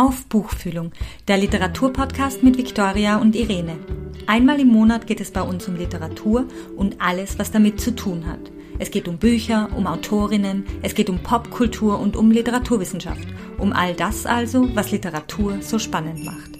auf Buchfühlung, der Literaturpodcast mit Viktoria und Irene. Einmal im Monat geht es bei uns um Literatur und alles, was damit zu tun hat. Es geht um Bücher, um Autorinnen, es geht um Popkultur und um Literaturwissenschaft. Um all das also, was Literatur so spannend macht.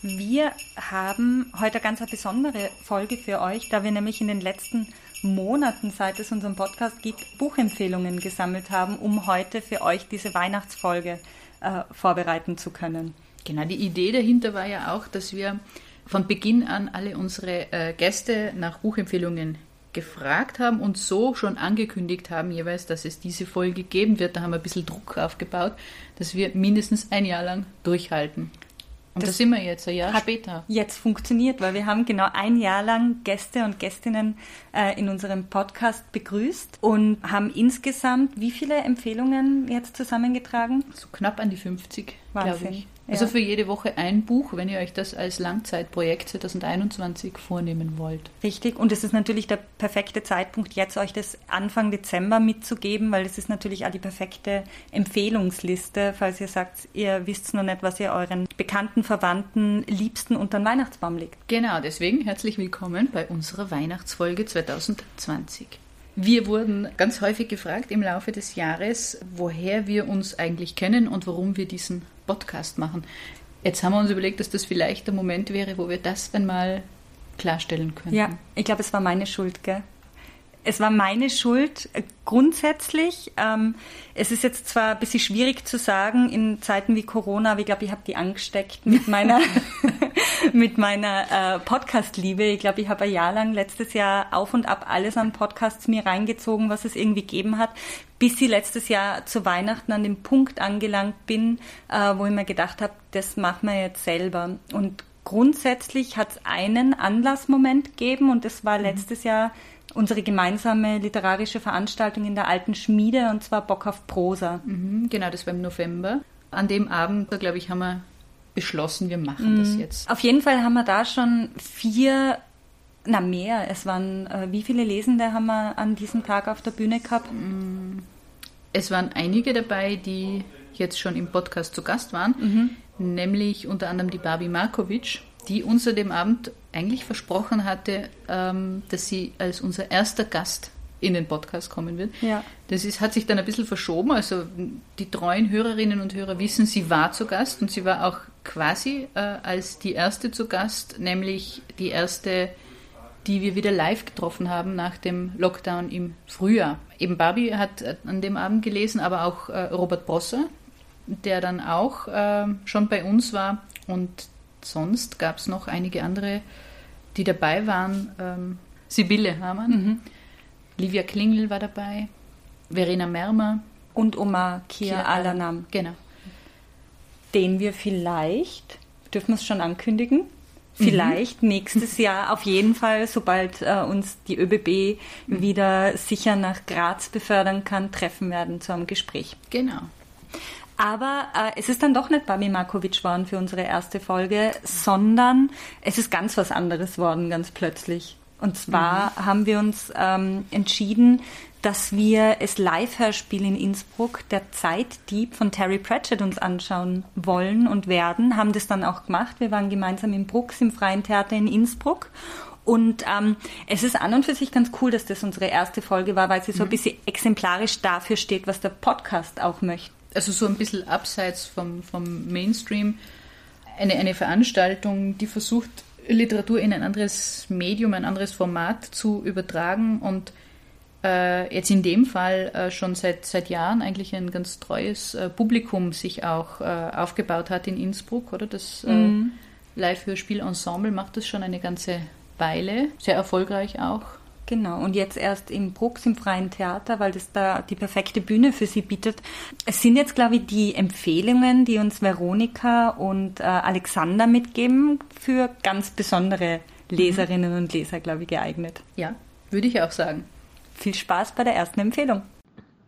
Wir haben heute eine ganz besondere Folge für euch, da wir nämlich in den letzten Monaten, seit es unseren Podcast gibt, Buchempfehlungen gesammelt haben, um heute für euch diese Weihnachtsfolge äh, vorbereiten zu können. Genau, die Idee dahinter war ja auch, dass wir von Beginn an alle unsere äh, Gäste nach Buchempfehlungen gefragt haben und so schon angekündigt haben jeweils, dass es diese Folge geben wird. Da haben wir ein bisschen Druck aufgebaut, dass wir mindestens ein Jahr lang durchhalten. Und das da sind wir jetzt, ein Jahr später. Jetzt funktioniert, weil wir haben genau ein Jahr lang Gäste und Gästinnen äh, in unserem Podcast begrüßt und haben insgesamt wie viele Empfehlungen jetzt zusammengetragen? So knapp an die 50, glaube ich. Also für jede Woche ein Buch, wenn ihr euch das als Langzeitprojekt 2021 vornehmen wollt. Richtig, und es ist natürlich der perfekte Zeitpunkt, jetzt euch das Anfang Dezember mitzugeben, weil es ist natürlich auch die perfekte Empfehlungsliste, falls ihr sagt, ihr wisst noch nicht, was ihr euren Bekannten, Verwandten, Liebsten unter den Weihnachtsbaum legt. Genau, deswegen herzlich willkommen bei unserer Weihnachtsfolge 2020. Wir wurden ganz häufig gefragt im Laufe des Jahres, woher wir uns eigentlich kennen und warum wir diesen Podcast machen. Jetzt haben wir uns überlegt, dass das vielleicht der Moment wäre, wo wir das einmal klarstellen könnten. Ja, ich glaube, es war meine Schuld, gell? Es war meine Schuld äh, grundsätzlich. Ähm, es ist jetzt zwar ein bisschen schwierig zu sagen in Zeiten wie Corona, aber ich glaube, ich habe die angesteckt mit meiner, mit meiner äh, Podcast-Liebe. Ich glaube, ich habe ein Jahr lang letztes Jahr auf und ab alles an Podcasts mir reingezogen, was es irgendwie gegeben hat, bis ich letztes Jahr zu Weihnachten an dem Punkt angelangt bin, äh, wo ich mir gedacht habe, das machen wir jetzt selber. Und grundsätzlich hat es einen Anlassmoment gegeben und das war mhm. letztes Jahr unsere gemeinsame literarische Veranstaltung in der alten Schmiede und zwar Bock auf Prosa. Mhm, genau, das war im November. An dem Abend, glaube ich, haben wir beschlossen, wir machen mhm. das jetzt. Auf jeden Fall haben wir da schon vier, na mehr, es waren, äh, wie viele Lesende haben wir an diesem Tag auf der Bühne gehabt? Mhm. Es waren einige dabei, die jetzt schon im Podcast zu Gast waren, mhm. nämlich unter anderem die Barbie Markovic, die uns an dem Abend eigentlich versprochen hatte, ähm, dass sie als unser erster Gast in den Podcast kommen wird. Ja. Das ist, hat sich dann ein bisschen verschoben. Also die treuen Hörerinnen und Hörer wissen, sie war zu Gast und sie war auch quasi äh, als die erste zu Gast, nämlich die erste, die wir wieder live getroffen haben nach dem Lockdown im Frühjahr. Eben Barbie hat äh, an dem Abend gelesen, aber auch äh, Robert Brosser, der dann auch äh, schon bei uns war und sonst gab es noch einige andere, die dabei waren. Ähm, Sibylle Hamann, mhm. Livia Klingel war dabei, Verena Mermer. Und Omar Kia Alanam. Genau. Den wir vielleicht, dürfen wir es schon ankündigen, vielleicht mhm. nächstes Jahr auf jeden Fall, sobald äh, uns die ÖBB mhm. wieder sicher nach Graz befördern kann, treffen werden zu einem Gespräch. Genau. Aber äh, es ist dann doch nicht Babi Markovic worden für unsere erste Folge, sondern es ist ganz was anderes worden, ganz plötzlich. Und zwar mhm. haben wir uns ähm, entschieden, dass wir es Live-Hörspiel in Innsbruck, der Zeitdieb von Terry Pratchett, uns anschauen wollen und werden. Haben das dann auch gemacht. Wir waren gemeinsam im Brooks im Freien Theater in Innsbruck. Und ähm, es ist an und für sich ganz cool, dass das unsere erste Folge war, weil sie so ein mhm. bisschen exemplarisch dafür steht, was der Podcast auch möchte also so ein bisschen abseits vom, vom Mainstream, eine, eine Veranstaltung, die versucht, Literatur in ein anderes Medium, ein anderes Format zu übertragen und äh, jetzt in dem Fall äh, schon seit, seit Jahren eigentlich ein ganz treues äh, Publikum sich auch äh, aufgebaut hat in Innsbruck, oder? Das äh, mhm. Live-Hörspiel-Ensemble macht das schon eine ganze Weile, sehr erfolgreich auch. Genau, und jetzt erst im Brooks im Freien Theater, weil das da die perfekte Bühne für sie bietet. Es sind jetzt, glaube ich, die Empfehlungen, die uns Veronika und äh, Alexander mitgeben, für ganz besondere Leserinnen mhm. und Leser, glaube ich, geeignet. Ja, würde ich auch sagen. Viel Spaß bei der ersten Empfehlung.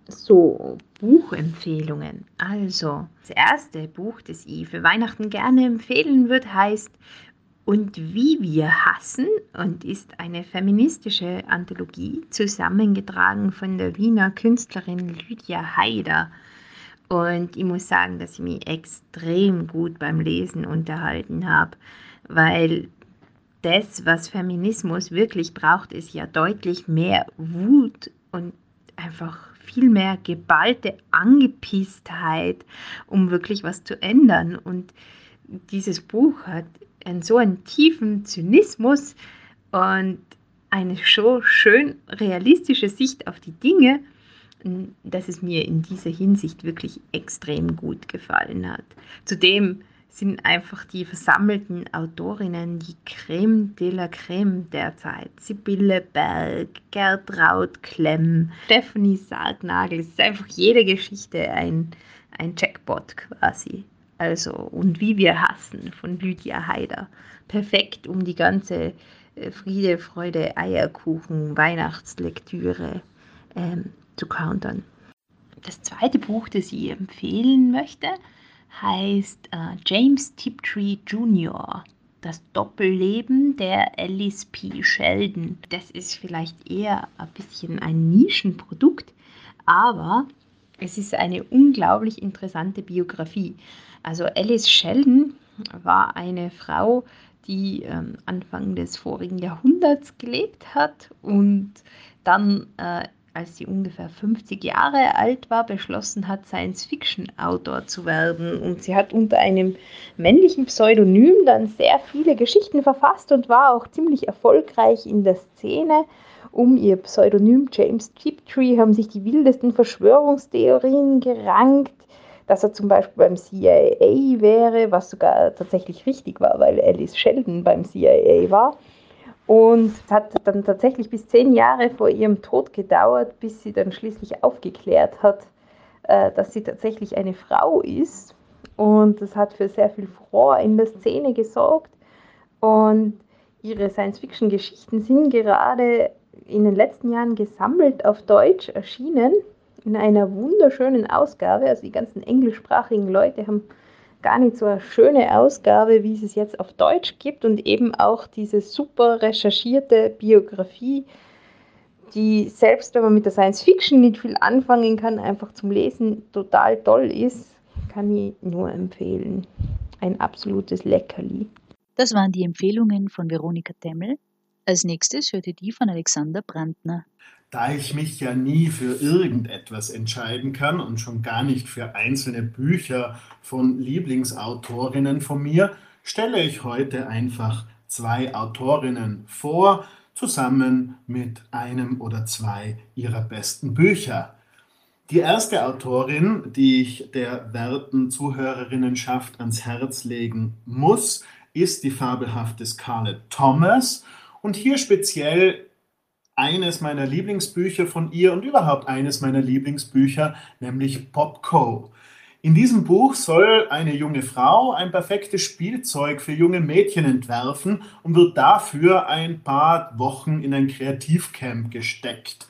So, Buchempfehlungen. Also, das erste Buch, das ich für Weihnachten gerne empfehlen würde, heißt und wie wir hassen und ist eine feministische Anthologie, zusammengetragen von der Wiener Künstlerin Lydia Haider. Und ich muss sagen, dass ich mich extrem gut beim Lesen unterhalten habe, weil das, was Feminismus wirklich braucht, ist ja deutlich mehr Wut und einfach viel mehr geballte Angepisstheit, um wirklich was zu ändern. Und dieses Buch hat einen so einen tiefen Zynismus und eine so schön realistische Sicht auf die Dinge, dass es mir in dieser Hinsicht wirklich extrem gut gefallen hat. Zudem sind einfach die versammelten Autorinnen die Creme de la Creme derzeit. Sibylle Berg, Gertraud Klemm, Stephanie Sargnagel. Es ist einfach jede Geschichte ein, ein Jackpot quasi. Also, und wie wir hassen von Lydia Haider. Perfekt, um die ganze äh, Friede, Freude, Eierkuchen, Weihnachtslektüre ähm, zu countern. Das zweite Buch, das ich empfehlen möchte, heißt äh, James Tiptree Jr. Das Doppelleben der Alice P. Sheldon. Das ist vielleicht eher ein bisschen ein Nischenprodukt, aber es ist eine unglaublich interessante Biografie. Also Alice Sheldon war eine Frau, die ähm, Anfang des vorigen Jahrhunderts gelebt hat und dann äh, als sie ungefähr 50 Jahre alt war, beschlossen hat, Science-Fiction-Autor zu werden. Und sie hat unter einem männlichen Pseudonym dann sehr viele Geschichten verfasst und war auch ziemlich erfolgreich in der Szene. Um ihr Pseudonym James Tiptree haben sich die wildesten Verschwörungstheorien gerankt, dass er zum Beispiel beim CIA wäre, was sogar tatsächlich richtig war, weil Alice Sheldon beim CIA war. Und es hat dann tatsächlich bis zehn Jahre vor ihrem Tod gedauert, bis sie dann schließlich aufgeklärt hat, äh, dass sie tatsächlich eine Frau ist. Und das hat für sehr viel Furore in der Szene gesorgt. Und ihre Science-Fiction-Geschichten sind gerade in den letzten Jahren gesammelt auf Deutsch erschienen, in einer wunderschönen Ausgabe. Also die ganzen englischsprachigen Leute haben gar nicht so eine schöne Ausgabe, wie es es jetzt auf Deutsch gibt und eben auch diese super recherchierte Biografie, die selbst wenn man mit der Science Fiction nicht viel anfangen kann, einfach zum Lesen total toll ist, kann ich nur empfehlen. Ein absolutes Leckerli. Das waren die Empfehlungen von Veronika Temmel. Als nächstes hörte die von Alexander Brandner. Da ich mich ja nie für irgendetwas entscheiden kann und schon gar nicht für einzelne Bücher von Lieblingsautorinnen von mir, stelle ich heute einfach zwei Autorinnen vor, zusammen mit einem oder zwei ihrer besten Bücher. Die erste Autorin, die ich der werten Zuhörerinnenschaft ans Herz legen muss, ist die fabelhafte Scarlett Thomas und hier speziell eines meiner Lieblingsbücher von ihr und überhaupt eines meiner Lieblingsbücher, nämlich Popco. In diesem Buch soll eine junge Frau ein perfektes Spielzeug für junge Mädchen entwerfen und wird dafür ein paar Wochen in ein Kreativcamp gesteckt.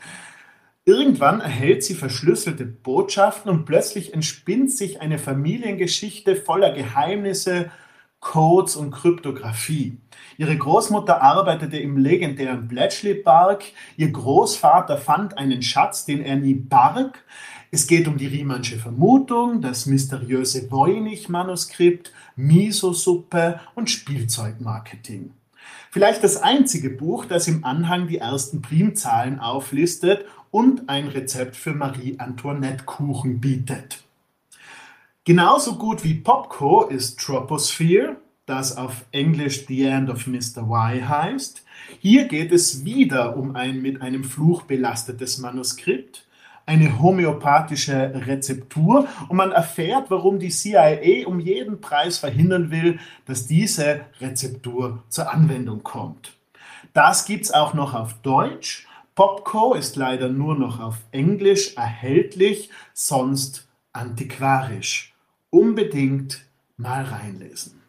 Irgendwann erhält sie verschlüsselte Botschaften und plötzlich entspinnt sich eine Familiengeschichte voller Geheimnisse, Codes und Kryptographie. Ihre Großmutter arbeitete im legendären Bletchley Park. Ihr Großvater fand einen Schatz, den er nie barg. Es geht um die Riemannsche Vermutung, das mysteriöse Voynich-Manuskript, Miso-Suppe und Spielzeugmarketing. Vielleicht das einzige Buch, das im Anhang die ersten Primzahlen auflistet und ein Rezept für Marie-Antoinette-Kuchen bietet. Genauso gut wie Popco ist Troposphere, das auf Englisch The End of Mr. Y heißt. Hier geht es wieder um ein mit einem Fluch belastetes Manuskript, eine homöopathische Rezeptur und man erfährt, warum die CIA um jeden Preis verhindern will, dass diese Rezeptur zur Anwendung kommt. Das gibt es auch noch auf Deutsch. Popco ist leider nur noch auf Englisch erhältlich, sonst antiquarisch unbedingt mal reinlesen.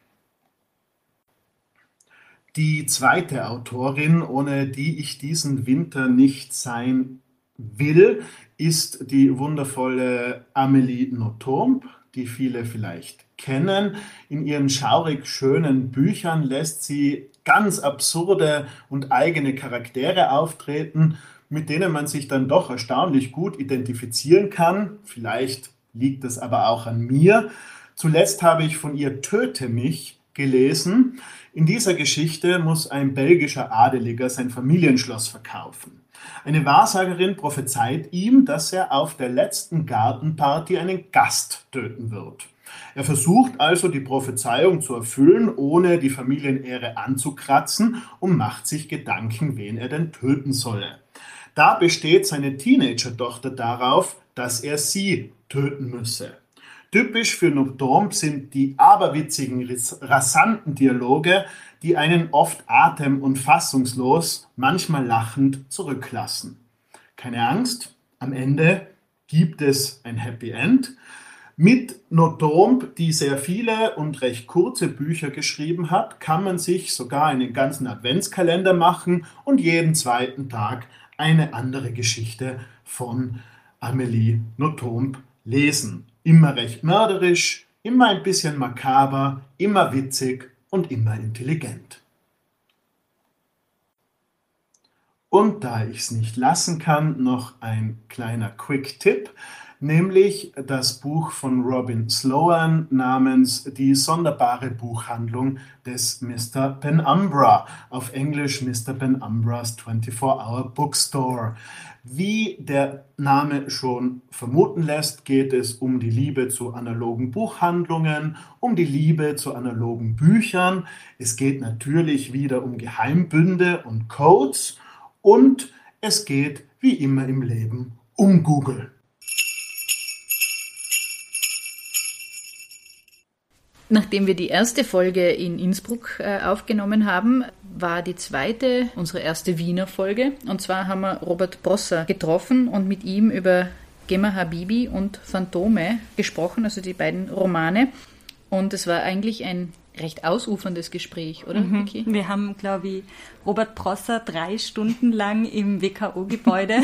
Die zweite Autorin, ohne die ich diesen Winter nicht sein will, ist die wundervolle Amélie Nothomb, die viele vielleicht kennen. In ihren schaurig schönen Büchern lässt sie ganz absurde und eigene Charaktere auftreten, mit denen man sich dann doch erstaunlich gut identifizieren kann. Vielleicht liegt es aber auch an mir. Zuletzt habe ich von ihr Töte mich gelesen. In dieser Geschichte muss ein belgischer Adeliger sein Familienschloss verkaufen. Eine Wahrsagerin prophezeit ihm, dass er auf der letzten Gartenparty einen Gast töten wird. Er versucht also die Prophezeiung zu erfüllen, ohne die Familienehre anzukratzen und macht sich Gedanken, wen er denn töten solle. Da besteht seine Teenager-Tochter darauf, dass er sie töten müsse. Typisch für Nocturne sind die aberwitzigen, rasanten Dialoge, die einen oft atem- und fassungslos, manchmal lachend zurücklassen. Keine Angst, am Ende gibt es ein Happy End. Mit Notomb, die sehr viele und recht kurze Bücher geschrieben hat, kann man sich sogar einen ganzen Adventskalender machen und jeden zweiten Tag eine andere Geschichte von Amelie Nothomb lesen. Immer recht mörderisch, immer ein bisschen makaber, immer witzig und immer intelligent. Und da ich es nicht lassen kann, noch ein kleiner Quick-Tipp nämlich das Buch von Robin Sloan namens Die sonderbare Buchhandlung des Mr. Penumbra, auf Englisch Mr. Penumbras 24-Hour Bookstore. Wie der Name schon vermuten lässt, geht es um die Liebe zu analogen Buchhandlungen, um die Liebe zu analogen Büchern. Es geht natürlich wieder um Geheimbünde und Codes und es geht wie immer im Leben um Google. Nachdem wir die erste Folge in Innsbruck äh, aufgenommen haben, war die zweite unsere erste Wiener Folge. Und zwar haben wir Robert Brosser getroffen und mit ihm über Gemma Habibi und Phantome gesprochen, also die beiden Romane. Und es war eigentlich ein recht ausuferndes Gespräch, oder, mhm. Vicky? Wir haben, glaube ich, Robert Prosser drei Stunden lang im WKO-Gebäude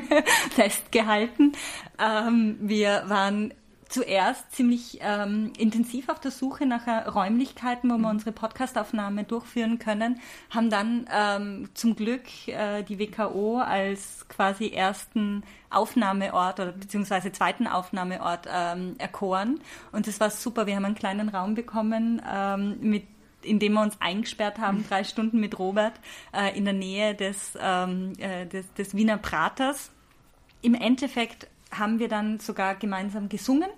festgehalten. Ähm, wir waren zuerst ziemlich ähm, intensiv auf der Suche nach äh, Räumlichkeiten, wo wir unsere Podcastaufnahme durchführen können, haben dann ähm, zum Glück äh, die WKO als quasi ersten Aufnahmeort oder beziehungsweise zweiten Aufnahmeort ähm, erkoren. Und das war super. Wir haben einen kleinen Raum bekommen ähm, mit in dem wir uns eingesperrt haben, drei Stunden mit Robert äh, in der Nähe des, ähm, äh, des, des Wiener Praters. Im Endeffekt haben wir dann sogar gemeinsam gesungen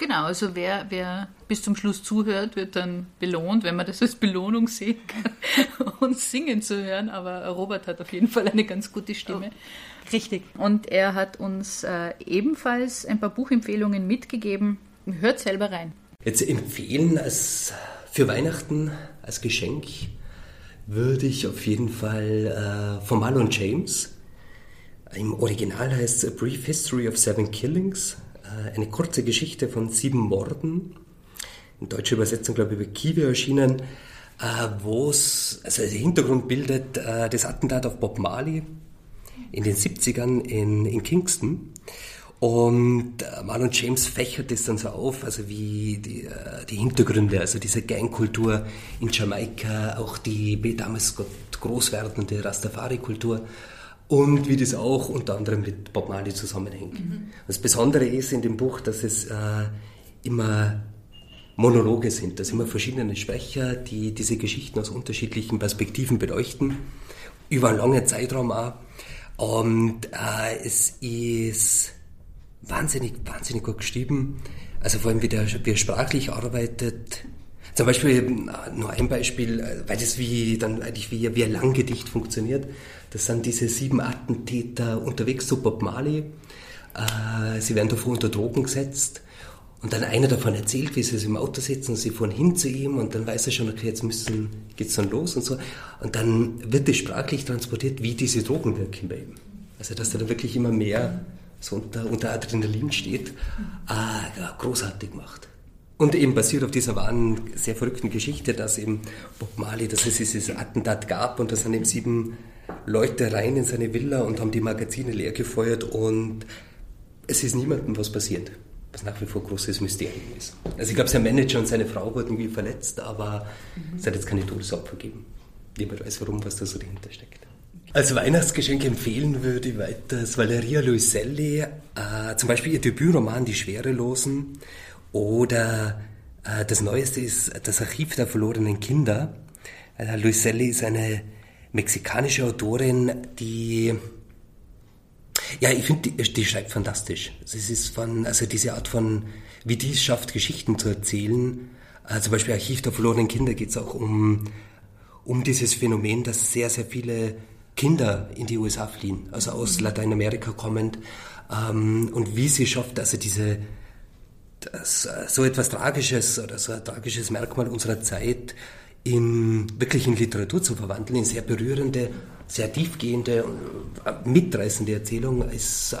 Genau, also wer, wer bis zum Schluss zuhört, wird dann belohnt, wenn man das als Belohnung sehen kann, uns singen zu hören. Aber Robert hat auf jeden Fall eine ganz gute Stimme. Oh, richtig. Und er hat uns äh, ebenfalls ein paar Buchempfehlungen mitgegeben. Hört selber rein. Jetzt empfehlen als für Weihnachten als Geschenk würde ich auf jeden Fall äh, von Marlon James. Im Original heißt es A Brief History of Seven Killings eine kurze Geschichte von sieben Morden, in deutscher Übersetzung, glaube ich, über Kiwi erschienen, äh, wo es, also der Hintergrund bildet äh, das Attentat auf Bob Marley in den 70ern in, in Kingston. Und Marlon James fächert das dann so auf, also wie die, die Hintergründe, also diese Gangkultur in Jamaika, auch die damals groß werdende Rastafari-Kultur und wie das auch unter anderem mit Bob Marley zusammenhängt. Mhm. Das Besondere ist in dem Buch, dass es äh, immer Monologe sind, dass immer verschiedene Sprecher, die diese Geschichten aus unterschiedlichen Perspektiven beleuchten, über einen langen Zeitraum auch. Und äh, es ist wahnsinnig, wahnsinnig gut geschrieben. Also vor allem, wie, der, wie er sprachlich arbeitet. Zum Beispiel, äh, nur ein Beispiel, äh, weil das wie dann eigentlich wie, wie ein Langgedicht funktioniert. Das sind diese sieben Attentäter unterwegs zu Bob Marley. Äh, sie werden davor unter Drogen gesetzt. Und dann einer davon erzählt, wie sie sich im Auto sitzen und sie fahren hin zu ihm und dann weiß er schon, okay, jetzt müssen, geht's dann los und so. Und dann wird es sprachlich transportiert, wie diese Drogen wirken bei ihm. Also, dass er dann wirklich immer mehr so unter, unter Adrenalin steht, äh, großartig macht. Und eben basiert auf dieser wahren, sehr verrückten Geschichte, dass eben Bob Marley, dass es dieses Attentat gab und da sind eben sieben Leute rein in seine Villa und haben die Magazine leer gefeuert und es ist niemandem was passiert, was nach wie vor großes Mysterium ist. Also ich glaube, sein Manager und seine Frau wurden irgendwie verletzt, aber mhm. es hat jetzt keine Todesopfer gegeben. Niemand weiß warum, was da so dahinter steckt. Als Weihnachtsgeschenk empfehlen würde ich weiter Valeria Luiselli, äh, zum Beispiel ihr Debütroman Die Schwerelosen oder äh, das Neueste ist das Archiv der verlorenen Kinder. Äh, Luiselli ist eine mexikanische Autorin, die ja, ich finde, die, die, schreibt fantastisch. Es ist von, also diese Art von, wie die es schafft, Geschichten zu erzählen. Äh, zum Beispiel Archiv der verlorenen Kinder geht es auch um, um dieses Phänomen, dass sehr, sehr viele Kinder in die USA fliehen, also aus mhm. Lateinamerika kommend, ähm, und wie sie schafft, also diese, das, so etwas Tragisches oder so ein tragisches Merkmal unserer Zeit in, wirklich in Literatur zu verwandeln, in sehr berührende, sehr tiefgehende äh, mitreißende Erzählung, ist äh,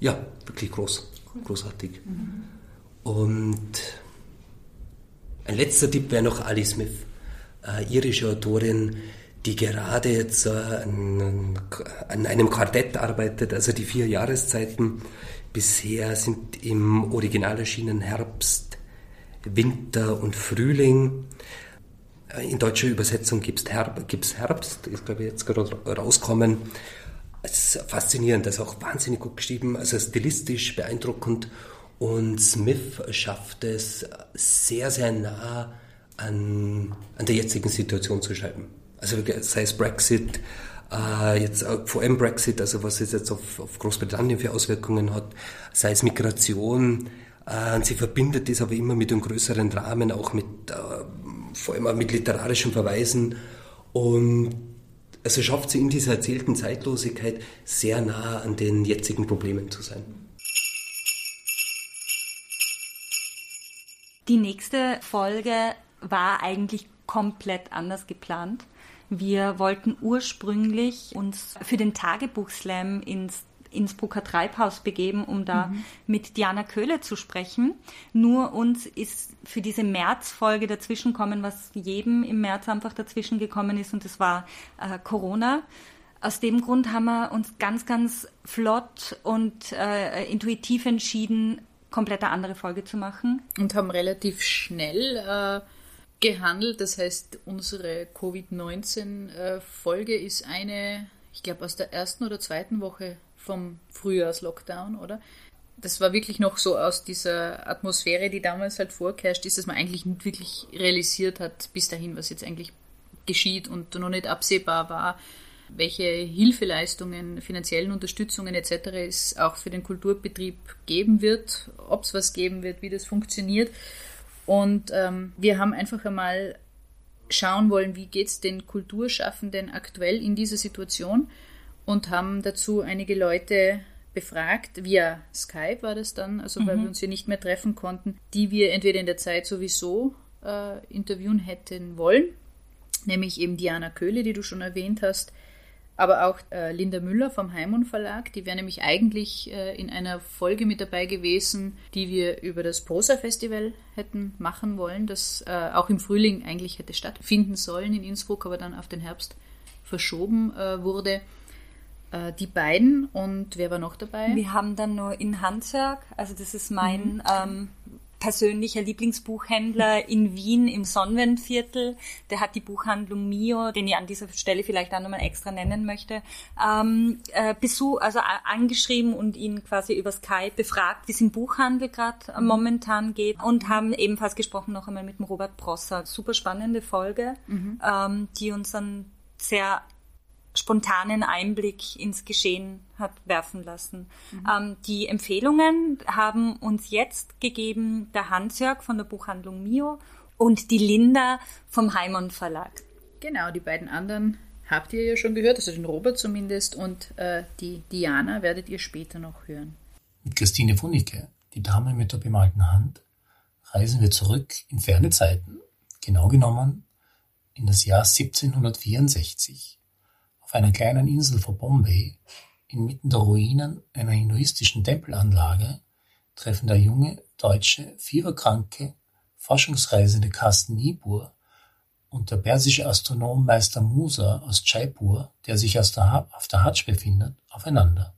ja wirklich groß, großartig. Mhm. Und ein letzter Tipp wäre noch Ali Smith, äh, irische Autorin, die gerade jetzt äh, an, an, einem Quartett arbeitet, also die vier Jahreszeiten. Bisher sind im Original erschienen Herbst, Winter und Frühling. Äh, in deutscher Übersetzung gibt es Herb, Herbst, ist glaube ich jetzt gerade rauskommen. Es ist faszinierend, das ist auch wahnsinnig gut geschrieben, also stilistisch beeindruckend. Und Smith schafft es sehr, sehr nah an, an der jetzigen Situation zu schreiben. Also sei es Brexit, äh, jetzt äh, vor allem Brexit, also was es jetzt auf, auf Großbritannien für Auswirkungen hat, sei es Migration, äh, sie verbindet das aber immer mit einem größeren Rahmen, auch mit, äh, vor allem auch mit literarischen Verweisen und also schafft sie in dieser erzählten Zeitlosigkeit sehr nah an den jetzigen Problemen zu sein. Die nächste Folge war eigentlich komplett anders geplant. Wir wollten ursprünglich uns für den Tagebuchslam ins Innsbrucker Treibhaus begeben, um da mhm. mit Diana Köhle zu sprechen. Nur uns ist für diese Märzfolge dazwischenkommen, was jedem im März einfach dazwischen gekommen ist, und das war äh, Corona. Aus dem Grund haben wir uns ganz, ganz flott und äh, intuitiv entschieden, komplett eine andere Folge zu machen. Und haben relativ schnell äh, gehandelt. Das heißt, unsere Covid-19-Folge ist eine, ich glaube, aus der ersten oder zweiten Woche vom Frühjahrslockdown, oder? Das war wirklich noch so aus dieser Atmosphäre, die damals halt vorherrscht ist, dass man eigentlich nicht wirklich realisiert hat, bis dahin, was jetzt eigentlich geschieht und noch nicht absehbar war, welche Hilfeleistungen, finanziellen Unterstützungen etc. es auch für den Kulturbetrieb geben wird, ob es was geben wird, wie das funktioniert. Und ähm, wir haben einfach einmal schauen wollen, wie geht es den Kulturschaffenden aktuell in dieser Situation und haben dazu einige Leute befragt, via Skype war das dann, also mhm. weil wir uns hier nicht mehr treffen konnten, die wir entweder in der Zeit sowieso äh, interviewen hätten wollen, nämlich eben Diana Köhle, die du schon erwähnt hast, aber auch äh, Linda Müller vom Heimon Verlag. Die wäre nämlich eigentlich äh, in einer Folge mit dabei gewesen, die wir über das Prosa Festival hätten machen wollen, das äh, auch im Frühling eigentlich hätte stattfinden sollen in Innsbruck, aber dann auf den Herbst verschoben äh, wurde. Äh, die beiden und wer war noch dabei? Wir haben dann nur in Hansjörg, also das ist mein mhm. ähm, persönlicher Lieblingsbuchhändler in Wien im Sonnenviertel. Der hat die Buchhandlung Mio, den ich an dieser Stelle vielleicht auch nochmal extra nennen möchte, ähm, äh, Besuch, also angeschrieben und ihn quasi über Skype befragt, wie es im Buchhandel gerade mhm. momentan geht und haben ebenfalls gesprochen noch einmal mit dem Robert Prosser. Super spannende Folge, mhm. ähm, die uns dann sehr spontanen Einblick ins Geschehen hat werfen lassen. Mhm. Ähm, die Empfehlungen haben uns jetzt gegeben der Hans-Jörg von der Buchhandlung Mio und die Linda vom Heimon Verlag. Genau, die beiden anderen habt ihr ja schon gehört, also den Robert zumindest und äh, die Diana werdet ihr später noch hören. Mit Christine Funicke, die Dame mit der bemalten Hand, reisen wir zurück in ferne Zeiten, genau genommen in das Jahr 1764 auf einer kleinen Insel vor Bombay, inmitten der Ruinen einer hinduistischen Tempelanlage, treffen der junge, deutsche, fieberkranke, forschungsreisende Carsten Niebuhr und der persische Astronom Meister Musa aus Jaipur, der sich auf der Hajj befindet, aufeinander.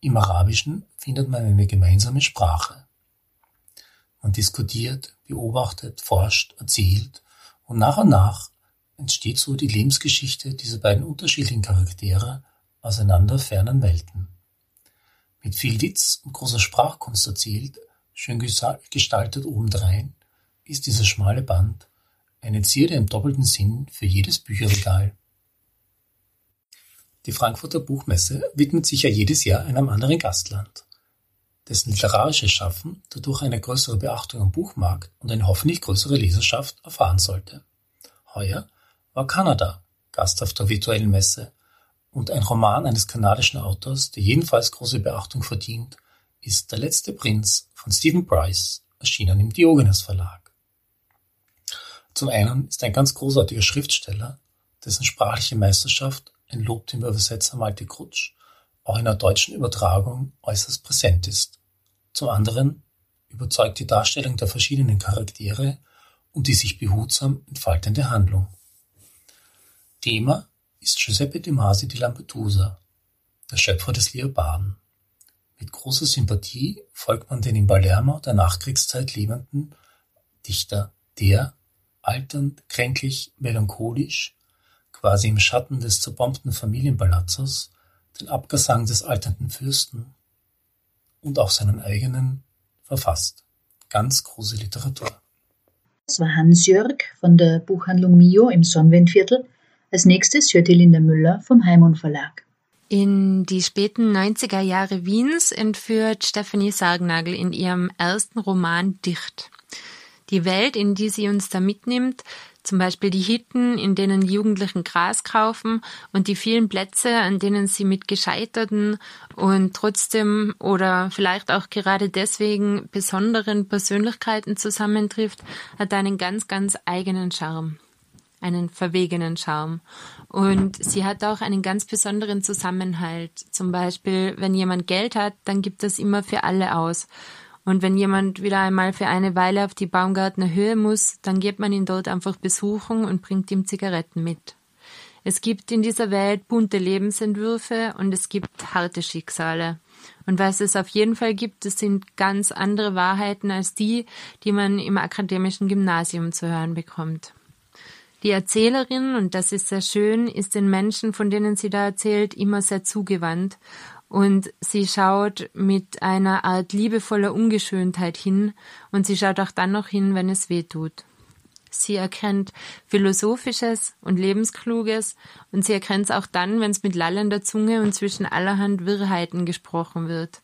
Im Arabischen findet man eine gemeinsame Sprache. Man diskutiert, beobachtet, forscht, erzählt und nach und nach entsteht so die Lebensgeschichte dieser beiden unterschiedlichen Charaktere auseinander fernen Welten. Mit viel Witz und großer Sprachkunst erzählt, schön gestaltet obendrein, ist dieser schmale Band eine Zierde im doppelten Sinn für jedes Bücherregal. Die Frankfurter Buchmesse widmet sich ja jedes Jahr einem anderen Gastland, dessen literarisches Schaffen dadurch eine größere Beachtung am Buchmarkt und eine hoffentlich größere Leserschaft erfahren sollte. Heuer war Kanada Gast auf der virtuellen Messe und ein Roman eines kanadischen Autors, der jedenfalls große Beachtung verdient, ist Der letzte Prinz von Stephen Price, erschienen im Diogenes Verlag. Zum einen ist ein ganz großartiger Schriftsteller, dessen sprachliche Meisterschaft ein Lob dem Übersetzer Malte Krutsch auch in der deutschen Übertragung äußerst präsent ist. Zum anderen überzeugt die Darstellung der verschiedenen Charaktere und die sich behutsam entfaltende Handlung. Thema ist Giuseppe de Masi di Lampedusa, der Schöpfer des Leoparden. Mit großer Sympathie folgt man den in Palermo der Nachkriegszeit lebenden Dichter, der, alternd, kränklich, melancholisch, quasi im Schatten des zerbombten Familienpalazzos, den Abgesang des alternden Fürsten und auch seinen eigenen verfasst. Ganz große Literatur. Das war Hans-Jörg von der Buchhandlung Mio im Sonnenwendviertel als nächstes hört ihr Linda Müller vom Heimon Verlag. In die späten 90er Jahre Wiens entführt Stephanie Sargnagel in ihrem ersten Roman Dicht. Die Welt, in die sie uns da mitnimmt, zum Beispiel die Hitten, in denen Jugendlichen Gras kaufen und die vielen Plätze, an denen sie mit gescheiterten und trotzdem oder vielleicht auch gerade deswegen besonderen Persönlichkeiten zusammentrifft, hat einen ganz, ganz eigenen Charme einen verwegenen Charme. Und sie hat auch einen ganz besonderen Zusammenhalt. Zum Beispiel, wenn jemand Geld hat, dann gibt das immer für alle aus. Und wenn jemand wieder einmal für eine Weile auf die Baumgartner Höhe muss, dann geht man ihn dort einfach besuchen und bringt ihm Zigaretten mit. Es gibt in dieser Welt bunte Lebensentwürfe und es gibt harte Schicksale. Und was es auf jeden Fall gibt, das sind ganz andere Wahrheiten als die, die man im akademischen Gymnasium zu hören bekommt. Die Erzählerin, und das ist sehr schön, ist den Menschen, von denen sie da erzählt, immer sehr zugewandt. Und sie schaut mit einer Art liebevoller Ungeschöntheit hin und sie schaut auch dann noch hin, wenn es weh tut. Sie erkennt Philosophisches und Lebenskluges und sie erkennt es auch dann, wenn es mit lallender Zunge und zwischen allerhand Wirrheiten gesprochen wird.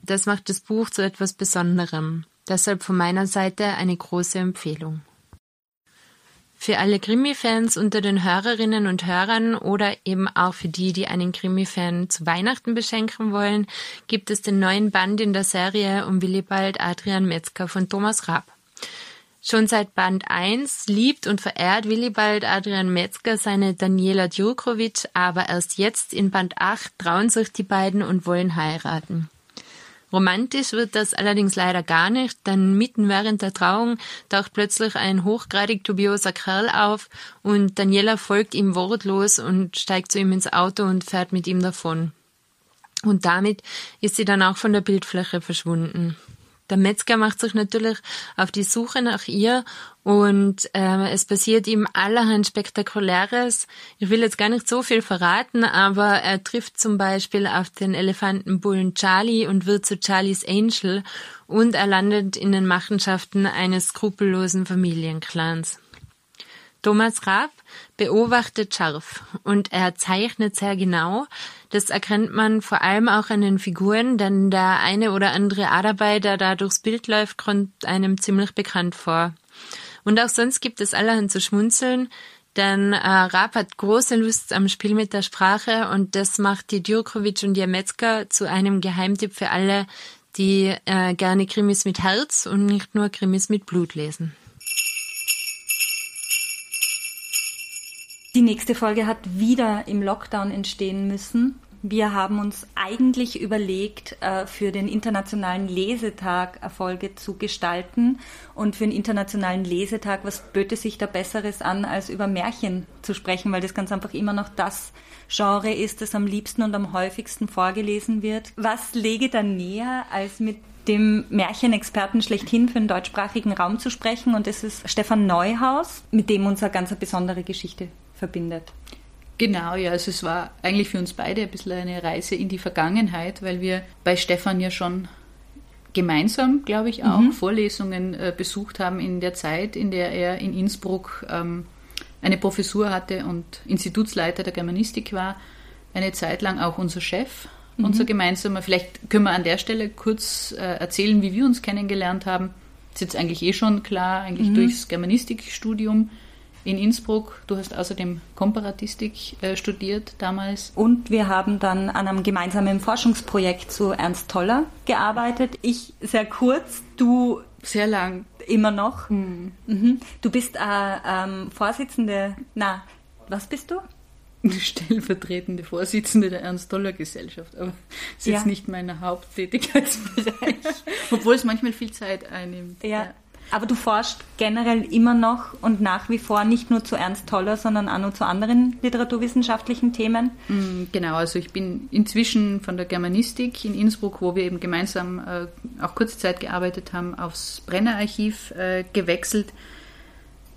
Das macht das Buch zu etwas Besonderem. Deshalb von meiner Seite eine große Empfehlung. Für alle Krimi-Fans unter den Hörerinnen und Hörern oder eben auch für die, die einen Krimi-Fan zu Weihnachten beschenken wollen, gibt es den neuen Band in der Serie um Willibald Adrian Metzger von Thomas Raab. Schon seit Band 1 liebt und verehrt Willibald Adrian Metzger seine Daniela Djurkovic, aber erst jetzt in Band 8 trauen sich die beiden und wollen heiraten. Romantisch wird das allerdings leider gar nicht, denn mitten während der Trauung taucht plötzlich ein hochgradig dubioser Kerl auf und Daniela folgt ihm wortlos und steigt zu ihm ins Auto und fährt mit ihm davon. Und damit ist sie dann auch von der Bildfläche verschwunden. Der Metzger macht sich natürlich auf die Suche nach ihr und äh, es passiert ihm allerhand Spektakuläres. Ich will jetzt gar nicht so viel verraten, aber er trifft zum Beispiel auf den Elefantenbullen Charlie und wird zu Charlies Angel und er landet in den Machenschaften eines skrupellosen Familienclans. Thomas Raab beobachtet scharf und er zeichnet sehr genau. Das erkennt man vor allem auch an den Figuren, denn der eine oder andere Aderbei, der da durchs Bild läuft, kommt einem ziemlich bekannt vor. Und auch sonst gibt es allerhand zu schmunzeln, denn äh, Raab hat große Lust am Spiel mit der Sprache und das macht die Djurkovic und Metzger zu einem Geheimtipp für alle, die äh, gerne Krimis mit Herz und nicht nur Krimis mit Blut lesen. Die nächste Folge hat wieder im Lockdown entstehen müssen. Wir haben uns eigentlich überlegt, äh, für den Internationalen Lesetag Erfolge zu gestalten. Und für den Internationalen Lesetag, was böte sich da Besseres an, als über Märchen zu sprechen, weil das ganz einfach immer noch das Genre ist, das am liebsten und am häufigsten vorgelesen wird. Was lege da näher, als mit dem Märchenexperten schlechthin für den deutschsprachigen Raum zu sprechen. Und es ist Stefan Neuhaus, mit dem uns eine ganz besondere Geschichte verbindet. Genau, ja, also es war eigentlich für uns beide ein bisschen eine Reise in die Vergangenheit, weil wir bei Stefan ja schon gemeinsam, glaube ich, auch mhm. Vorlesungen äh, besucht haben in der Zeit, in der er in Innsbruck ähm, eine Professur hatte und Institutsleiter der Germanistik war. Eine Zeit lang auch unser Chef, mhm. unser gemeinsamer. Vielleicht können wir an der Stelle kurz äh, erzählen, wie wir uns kennengelernt haben. Das ist jetzt eigentlich eh schon klar, eigentlich mhm. durchs Germanistikstudium in Innsbruck. Du hast außerdem Komparatistik äh, studiert damals. Und wir haben dann an einem gemeinsamen Forschungsprojekt zu Ernst Toller gearbeitet. Ich sehr kurz, du sehr lang. Immer noch. Mhm. Mhm. Du bist äh, ähm, Vorsitzende, na, was bist du? stellvertretende Vorsitzende der Ernst-Toller-Gesellschaft. Aber das ist ja. jetzt nicht mein Haupttätigkeitsbereich, obwohl es manchmal viel Zeit einnimmt. Ja. ja. Aber du forschst generell immer noch und nach wie vor nicht nur zu Ernst Toller, sondern auch noch zu anderen literaturwissenschaftlichen Themen? Mm, genau, also ich bin inzwischen von der Germanistik in Innsbruck, wo wir eben gemeinsam äh, auch kurze Zeit gearbeitet haben, aufs Brenner-Archiv äh, gewechselt.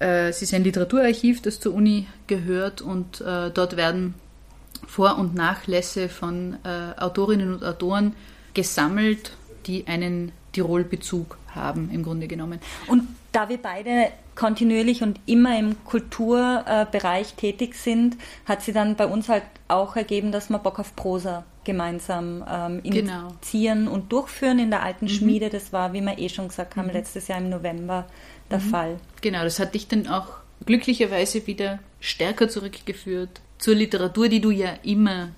Äh, es ist ein Literaturarchiv, das zur Uni gehört und äh, dort werden Vor- und Nachlässe von äh, Autorinnen und Autoren gesammelt, die einen Tirol-Bezug haben, im Grunde genommen. Und da wir beide kontinuierlich und immer im Kulturbereich tätig sind, hat sie dann bei uns halt auch ergeben, dass wir Bock auf Prosa gemeinsam ähm, genau. initiieren genau. und durchführen in der alten mhm. Schmiede. Das war, wie wir eh schon gesagt haben, mhm. letztes Jahr im November der mhm. Fall. Genau, das hat dich dann auch glücklicherweise wieder stärker zurückgeführt zur Literatur, die du ja immer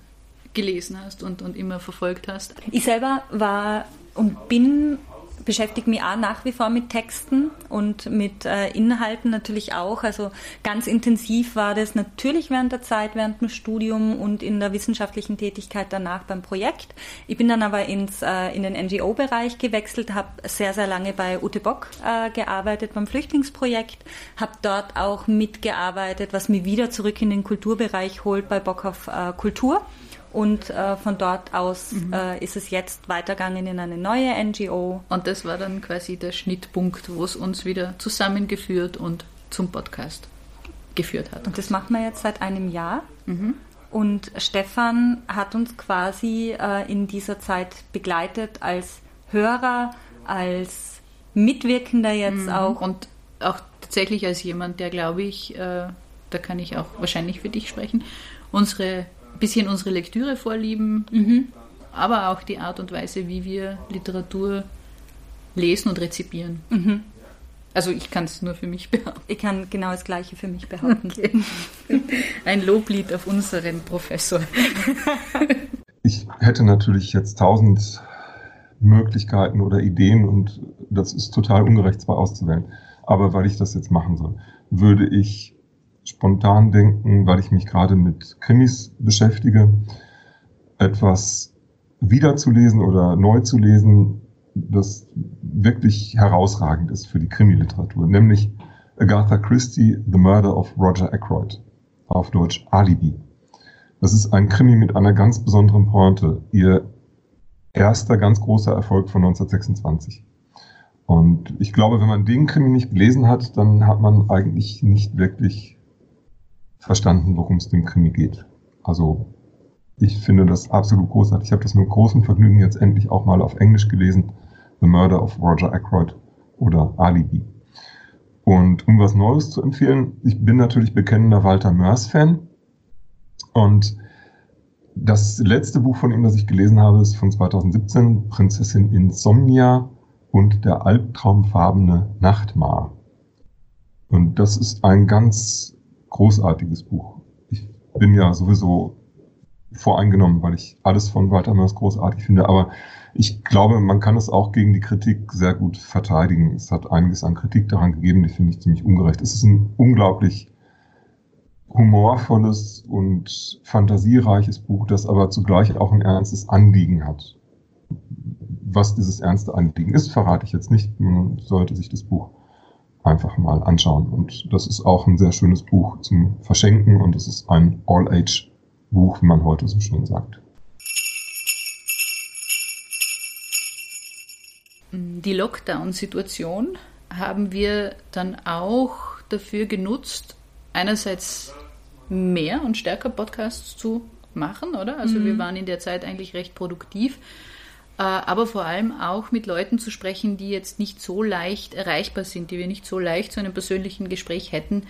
gelesen hast und, und immer verfolgt hast. Ich selber war und bin beschäftige mich auch nach wie vor mit Texten und mit äh, Inhalten natürlich auch. Also ganz intensiv war das natürlich während der Zeit, während dem Studium und in der wissenschaftlichen Tätigkeit danach beim Projekt. Ich bin dann aber ins, äh, in den NGO-Bereich gewechselt, habe sehr, sehr lange bei Ute Bock äh, gearbeitet beim Flüchtlingsprojekt, habe dort auch mitgearbeitet, was mich wieder zurück in den Kulturbereich holt bei Bock auf äh, Kultur. Und äh, von dort aus mhm. äh, ist es jetzt weitergegangen in eine neue NGO. Und das war dann quasi der Schnittpunkt, wo es uns wieder zusammengeführt und zum Podcast geführt hat. Und das machen wir jetzt seit einem Jahr. Mhm. Und Stefan hat uns quasi äh, in dieser Zeit begleitet als Hörer, als Mitwirkender jetzt mhm. auch. Und auch tatsächlich als jemand, der, glaube ich, äh, da kann ich auch wahrscheinlich für dich sprechen, unsere bisschen unsere Lektüre vorlieben, mhm. aber auch die Art und Weise, wie wir Literatur lesen und rezipieren. Mhm. Also ich kann es nur für mich behaupten. Ich kann genau das Gleiche für mich behaupten. Okay. Ein Loblied auf unseren Professor. Ich hätte natürlich jetzt tausend Möglichkeiten oder Ideen und das ist total ungerecht, zwei auszuwählen. Aber weil ich das jetzt machen soll, würde ich spontan denken, weil ich mich gerade mit Krimis beschäftige, etwas wiederzulesen oder neu zu lesen, das wirklich herausragend ist für die Krimiliteratur, nämlich Agatha Christie, The Murder of Roger Ackroyd, auf Deutsch Alibi. Das ist ein Krimi mit einer ganz besonderen Pointe, ihr erster ganz großer Erfolg von 1926. Und ich glaube, wenn man den Krimi nicht gelesen hat, dann hat man eigentlich nicht wirklich verstanden, worum es dem Krimi geht. Also ich finde das absolut großartig. Ich habe das mit großem Vergnügen jetzt endlich auch mal auf Englisch gelesen. The Murder of Roger Ackroyd oder Alibi. Und um was Neues zu empfehlen, ich bin natürlich bekennender Walter Mörs-Fan. Und das letzte Buch von ihm, das ich gelesen habe, ist von 2017, Prinzessin Insomnia und der albtraumfarbene Nachtmar. Und das ist ein ganz großartiges Buch. Ich bin ja sowieso voreingenommen, weil ich alles von Walter Mörs großartig finde, aber ich glaube, man kann es auch gegen die Kritik sehr gut verteidigen. Es hat einiges an Kritik daran gegeben, die finde ich ziemlich ungerecht. Es ist ein unglaublich humorvolles und fantasiereiches Buch, das aber zugleich auch ein ernstes Anliegen hat. Was dieses ernste Anliegen ist, verrate ich jetzt nicht. Man sollte sich das Buch einfach mal anschauen. Und das ist auch ein sehr schönes Buch zum Verschenken und es ist ein All-Age-Buch, wie man heute so schön sagt. die Lockdown-Situation haben wir dann auch dafür genutzt, einerseits mehr und stärker Podcasts zu machen, oder? Also mhm. wir waren in der Zeit eigentlich recht produktiv, aber vor allem auch mit Leuten zu sprechen, die jetzt nicht so leicht erreichbar sind, die wir nicht so leicht zu einem persönlichen Gespräch hätten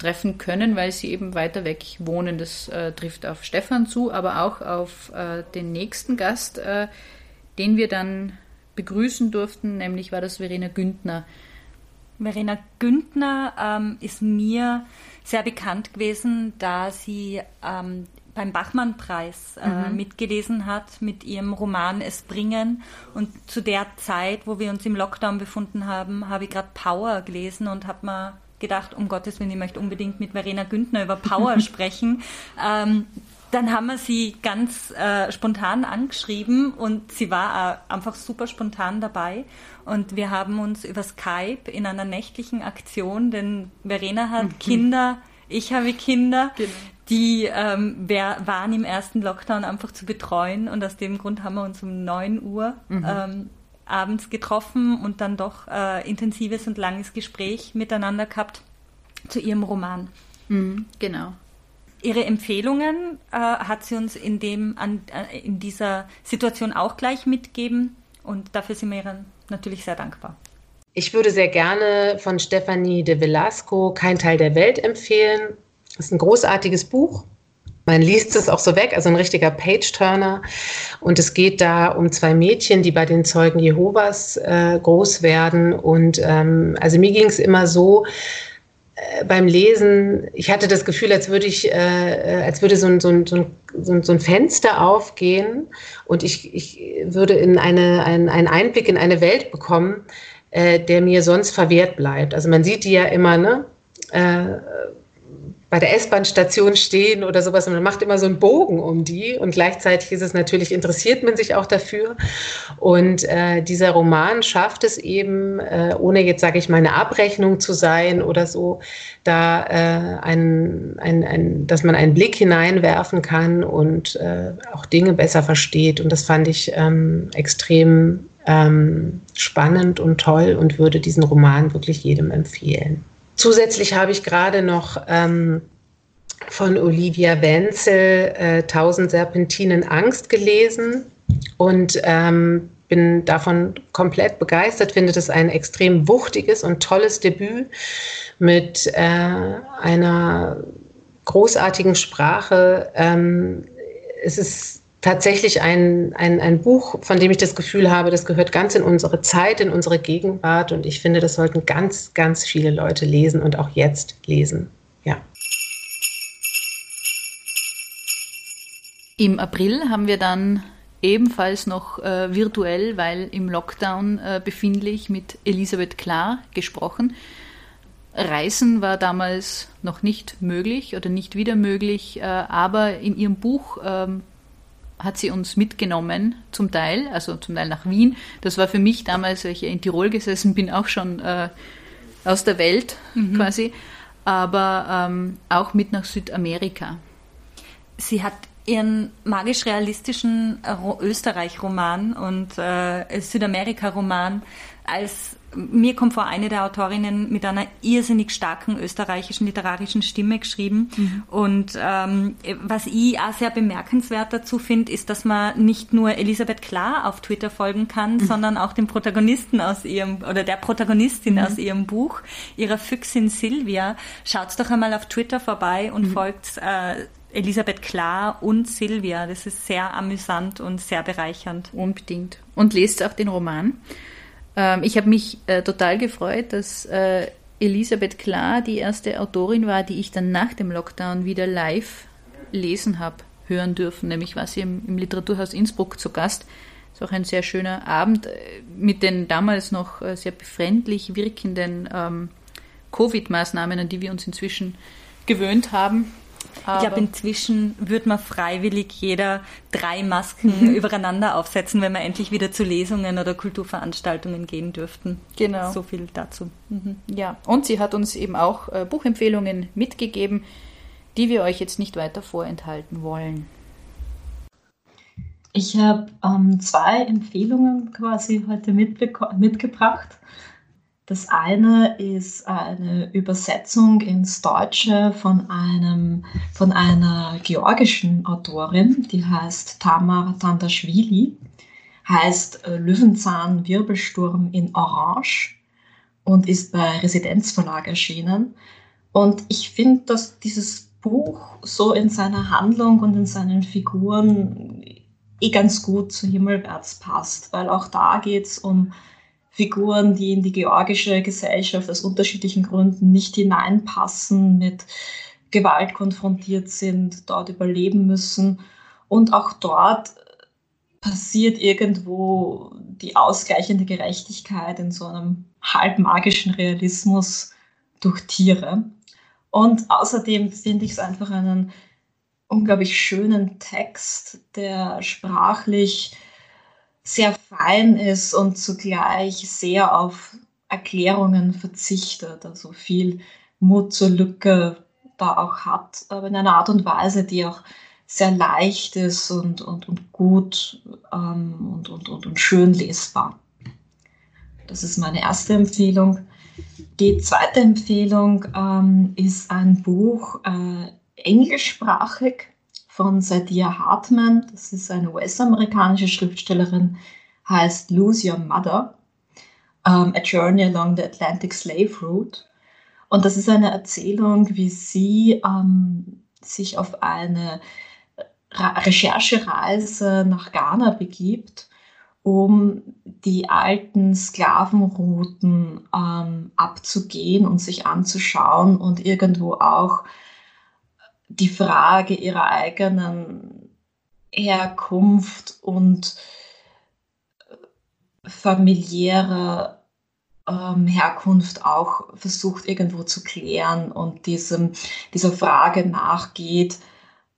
treffen können, weil sie eben weiter weg wohnen. Das äh, trifft auf Stefan zu, aber auch auf äh, den nächsten Gast, äh, den wir dann begrüßen durften, nämlich war das Verena Güntner. Verena Güntner ähm, ist mir sehr bekannt gewesen, da sie ähm, beim Bachmann-Preis äh, mhm. mitgelesen hat mit ihrem Roman Es bringen. Und zu der Zeit, wo wir uns im Lockdown befunden haben, habe ich gerade Power gelesen und habe mir gedacht, um Gottes Willen, ich möchte unbedingt mit Verena Güntner über Power sprechen. Ähm, dann haben wir sie ganz äh, spontan angeschrieben und sie war äh, einfach super spontan dabei. Und wir haben uns über Skype in einer nächtlichen Aktion, denn Verena hat mhm. Kinder, ich habe Kinder, genau. Die ähm, wer, waren im ersten Lockdown einfach zu betreuen. Und aus dem Grund haben wir uns um 9 Uhr mhm. ähm, abends getroffen und dann doch äh, intensives und langes Gespräch miteinander gehabt zu ihrem Roman. Mhm, genau. Ihre Empfehlungen äh, hat sie uns in, dem, an, äh, in dieser Situation auch gleich mitgeben und dafür sind wir ihr natürlich sehr dankbar. Ich würde sehr gerne von Stephanie de Velasco Kein Teil der Welt empfehlen. Das ist ein großartiges Buch. Man liest es auch so weg, also ein richtiger Page-Turner. Und es geht da um zwei Mädchen, die bei den Zeugen Jehovas äh, groß werden. Und ähm, also mir ging es immer so, äh, beim Lesen, ich hatte das Gefühl, als würde ich, äh, als würde so ein, so, ein, so, ein, so ein Fenster aufgehen und ich, ich würde in eine, ein, einen Einblick in eine Welt bekommen, äh, der mir sonst verwehrt bleibt. Also man sieht die ja immer, ne? Äh, bei der S-Bahn-Station stehen oder sowas und man macht immer so einen Bogen um die und gleichzeitig ist es natürlich, interessiert man sich auch dafür und äh, dieser Roman schafft es eben, äh, ohne jetzt sage ich mal eine Abrechnung zu sein oder so, da äh, ein, ein, ein, dass man einen Blick hineinwerfen kann und äh, auch Dinge besser versteht und das fand ich ähm, extrem ähm, spannend und toll und würde diesen Roman wirklich jedem empfehlen. Zusätzlich habe ich gerade noch ähm, von Olivia Wenzel äh, Tausend Serpentinen Angst gelesen und ähm, bin davon komplett begeistert, finde das ein extrem wuchtiges und tolles Debüt mit äh, einer großartigen Sprache. Ähm, es ist tatsächlich ein, ein, ein Buch, von dem ich das Gefühl habe, das gehört ganz in unsere Zeit, in unsere Gegenwart. Und ich finde, das sollten ganz, ganz viele Leute lesen und auch jetzt lesen. Ja. Im April haben wir dann ebenfalls noch äh, virtuell, weil im Lockdown äh, befindlich, mit Elisabeth Klar gesprochen. Reisen war damals noch nicht möglich oder nicht wieder möglich, äh, aber in ihrem Buch ähm, hat sie uns mitgenommen, zum Teil, also zum Teil nach Wien. Das war für mich damals, weil ich in Tirol gesessen bin, auch schon äh, aus der Welt mhm. quasi, aber ähm, auch mit nach Südamerika. Sie hat ihren magisch-realistischen Österreich-Roman und äh, Südamerika-Roman als mir kommt vor, eine der Autorinnen mit einer irrsinnig starken österreichischen literarischen Stimme geschrieben. Mhm. Und ähm, was ich auch sehr bemerkenswert dazu finde, ist, dass man nicht nur Elisabeth Klar auf Twitter folgen kann, mhm. sondern auch dem Protagonisten aus ihrem oder der Protagonistin mhm. aus ihrem Buch, ihrer Füchsin Silvia. Schaut's doch einmal auf Twitter vorbei und mhm. folgt äh, Elisabeth Klar und Silvia. Das ist sehr amüsant und sehr bereichernd. Unbedingt. Und lest auch den Roman. Ähm, ich habe mich äh, total gefreut, dass äh, Elisabeth Klar die erste Autorin war, die ich dann nach dem Lockdown wieder live lesen habe, hören dürfen. Nämlich war sie im, im Literaturhaus Innsbruck zu Gast. Das ist auch ein sehr schöner Abend äh, mit den damals noch äh, sehr befremdlich wirkenden ähm, Covid-Maßnahmen, an die wir uns inzwischen gewöhnt haben. Aber ich glaube, inzwischen würde man freiwillig jeder drei Masken übereinander aufsetzen, wenn wir endlich wieder zu Lesungen oder Kulturveranstaltungen gehen dürften. Genau. So viel dazu. Mhm. Ja, und sie hat uns eben auch äh, Buchempfehlungen mitgegeben, die wir euch jetzt nicht weiter vorenthalten wollen. Ich habe ähm, zwei Empfehlungen quasi heute mitgebracht. Das eine ist eine Übersetzung ins Deutsche von, einem, von einer georgischen Autorin, die heißt Tamar Tandashvili, heißt äh, Löwenzahn Wirbelsturm in Orange und ist bei Residenzverlag erschienen. Und ich finde, dass dieses Buch so in seiner Handlung und in seinen Figuren eh ganz gut zu Himmelwärts passt, weil auch da geht es um Figuren, die in die georgische Gesellschaft aus unterschiedlichen Gründen nicht hineinpassen, mit Gewalt konfrontiert sind, dort überleben müssen. Und auch dort passiert irgendwo die ausgleichende Gerechtigkeit in so einem halbmagischen Realismus durch Tiere. Und außerdem finde ich es einfach einen unglaublich schönen Text, der sprachlich sehr fein ist und zugleich sehr auf Erklärungen verzichtet, also viel Mut zur Lücke da auch hat, aber in einer Art und Weise, die auch sehr leicht ist und, und, und gut ähm, und, und, und, und schön lesbar. Das ist meine erste Empfehlung. Die zweite Empfehlung ähm, ist ein Buch äh, englischsprachig von Sadia Hartman. Das ist eine US-amerikanische Schriftstellerin, heißt Lose Your Mother, um, A Journey Along the Atlantic Slave Route. Und das ist eine Erzählung, wie sie ähm, sich auf eine Recherchereise nach Ghana begibt, um die alten Sklavenrouten ähm, abzugehen und sich anzuschauen und irgendwo auch die Frage ihrer eigenen Herkunft und äh, familiäre ähm, Herkunft auch versucht irgendwo zu klären und diesem, dieser Frage nachgeht,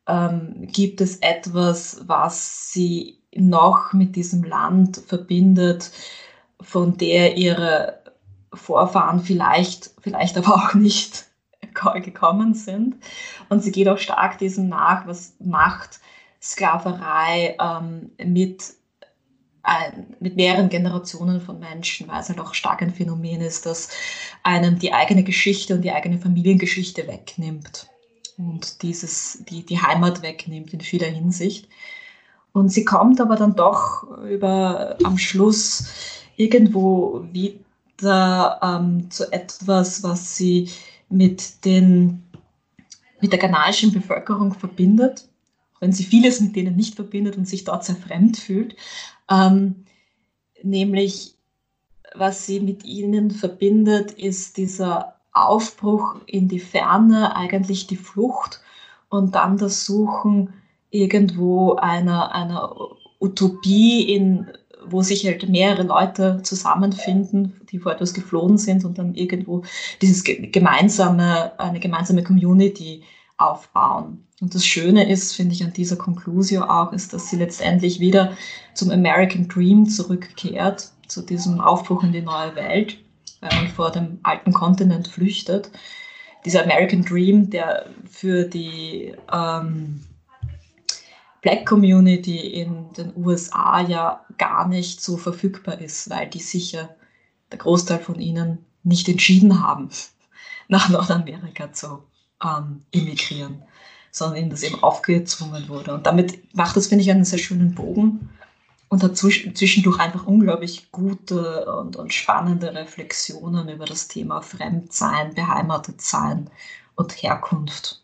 ähm, gibt es etwas, was sie noch mit diesem Land verbindet, von der ihre Vorfahren vielleicht, vielleicht aber auch nicht gekommen sind. Und sie geht auch stark diesem nach, was macht Sklaverei ähm, mit, äh, mit mehreren Generationen von Menschen, weil es halt auch stark ein Phänomen ist, das einem die eigene Geschichte und die eigene Familiengeschichte wegnimmt und dieses, die, die Heimat wegnimmt in vieler Hinsicht. Und sie kommt aber dann doch über am Schluss irgendwo wieder ähm, zu etwas, was sie mit, den, mit der ghanaischen Bevölkerung verbindet, wenn sie vieles mit denen nicht verbindet und sich dort sehr fremd fühlt. Ähm, nämlich, was sie mit ihnen verbindet, ist dieser Aufbruch in die Ferne, eigentlich die Flucht und dann das Suchen irgendwo einer, einer Utopie in wo sich halt mehrere Leute zusammenfinden, die vor etwas geflohen sind und dann irgendwo dieses gemeinsame, eine gemeinsame Community aufbauen. Und das Schöne ist, finde ich, an dieser Conclusio auch, ist, dass sie letztendlich wieder zum American Dream zurückkehrt, zu diesem Aufbruch in die neue Welt, weil man vor dem alten Kontinent flüchtet. Dieser American Dream, der für die ähm, Black Community in den USA ja gar nicht so verfügbar ist, weil die sicher der Großteil von ihnen nicht entschieden haben, nach Nordamerika zu ähm, emigrieren, sondern ihnen das eben aufgezwungen wurde. Und damit macht das, finde ich, einen sehr schönen Bogen und hat zwischendurch einfach unglaublich gute und, und spannende Reflexionen über das Thema Fremdsein, Beheimatetsein und Herkunft.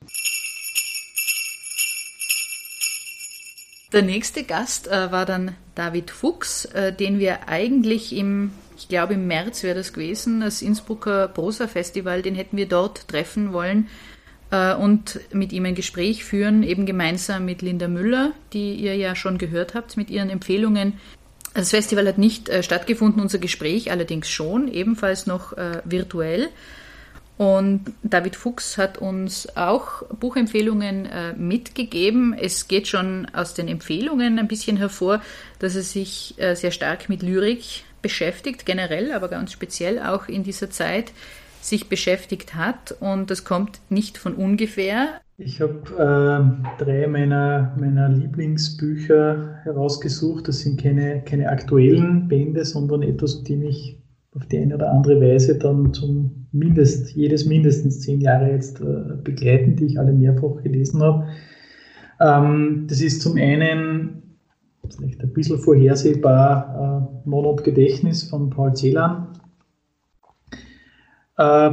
Der nächste Gast äh, war dann David Fuchs, äh, den wir eigentlich im, ich glaube im März wäre das gewesen, das Innsbrucker Prosa Festival, den hätten wir dort treffen wollen äh, und mit ihm ein Gespräch führen, eben gemeinsam mit Linda Müller, die ihr ja schon gehört habt mit ihren Empfehlungen. Das Festival hat nicht äh, stattgefunden, unser Gespräch allerdings schon, ebenfalls noch äh, virtuell. Und David Fuchs hat uns auch Buchempfehlungen äh, mitgegeben. Es geht schon aus den Empfehlungen ein bisschen hervor, dass er sich äh, sehr stark mit Lyrik beschäftigt, generell, aber ganz speziell auch in dieser Zeit. sich beschäftigt hat und das kommt nicht von ungefähr. Ich habe äh, drei meiner, meiner Lieblingsbücher herausgesucht. Das sind keine, keine aktuellen Bände, sondern etwas, die mich auf die eine oder andere Weise dann zum mindest, jedes mindestens zehn Jahre jetzt äh, begleiten, die ich alle mehrfach gelesen habe. Ähm, das ist zum einen vielleicht ein bisschen vorhersehbar äh, und Gedächtnis von Paul Celan. Äh,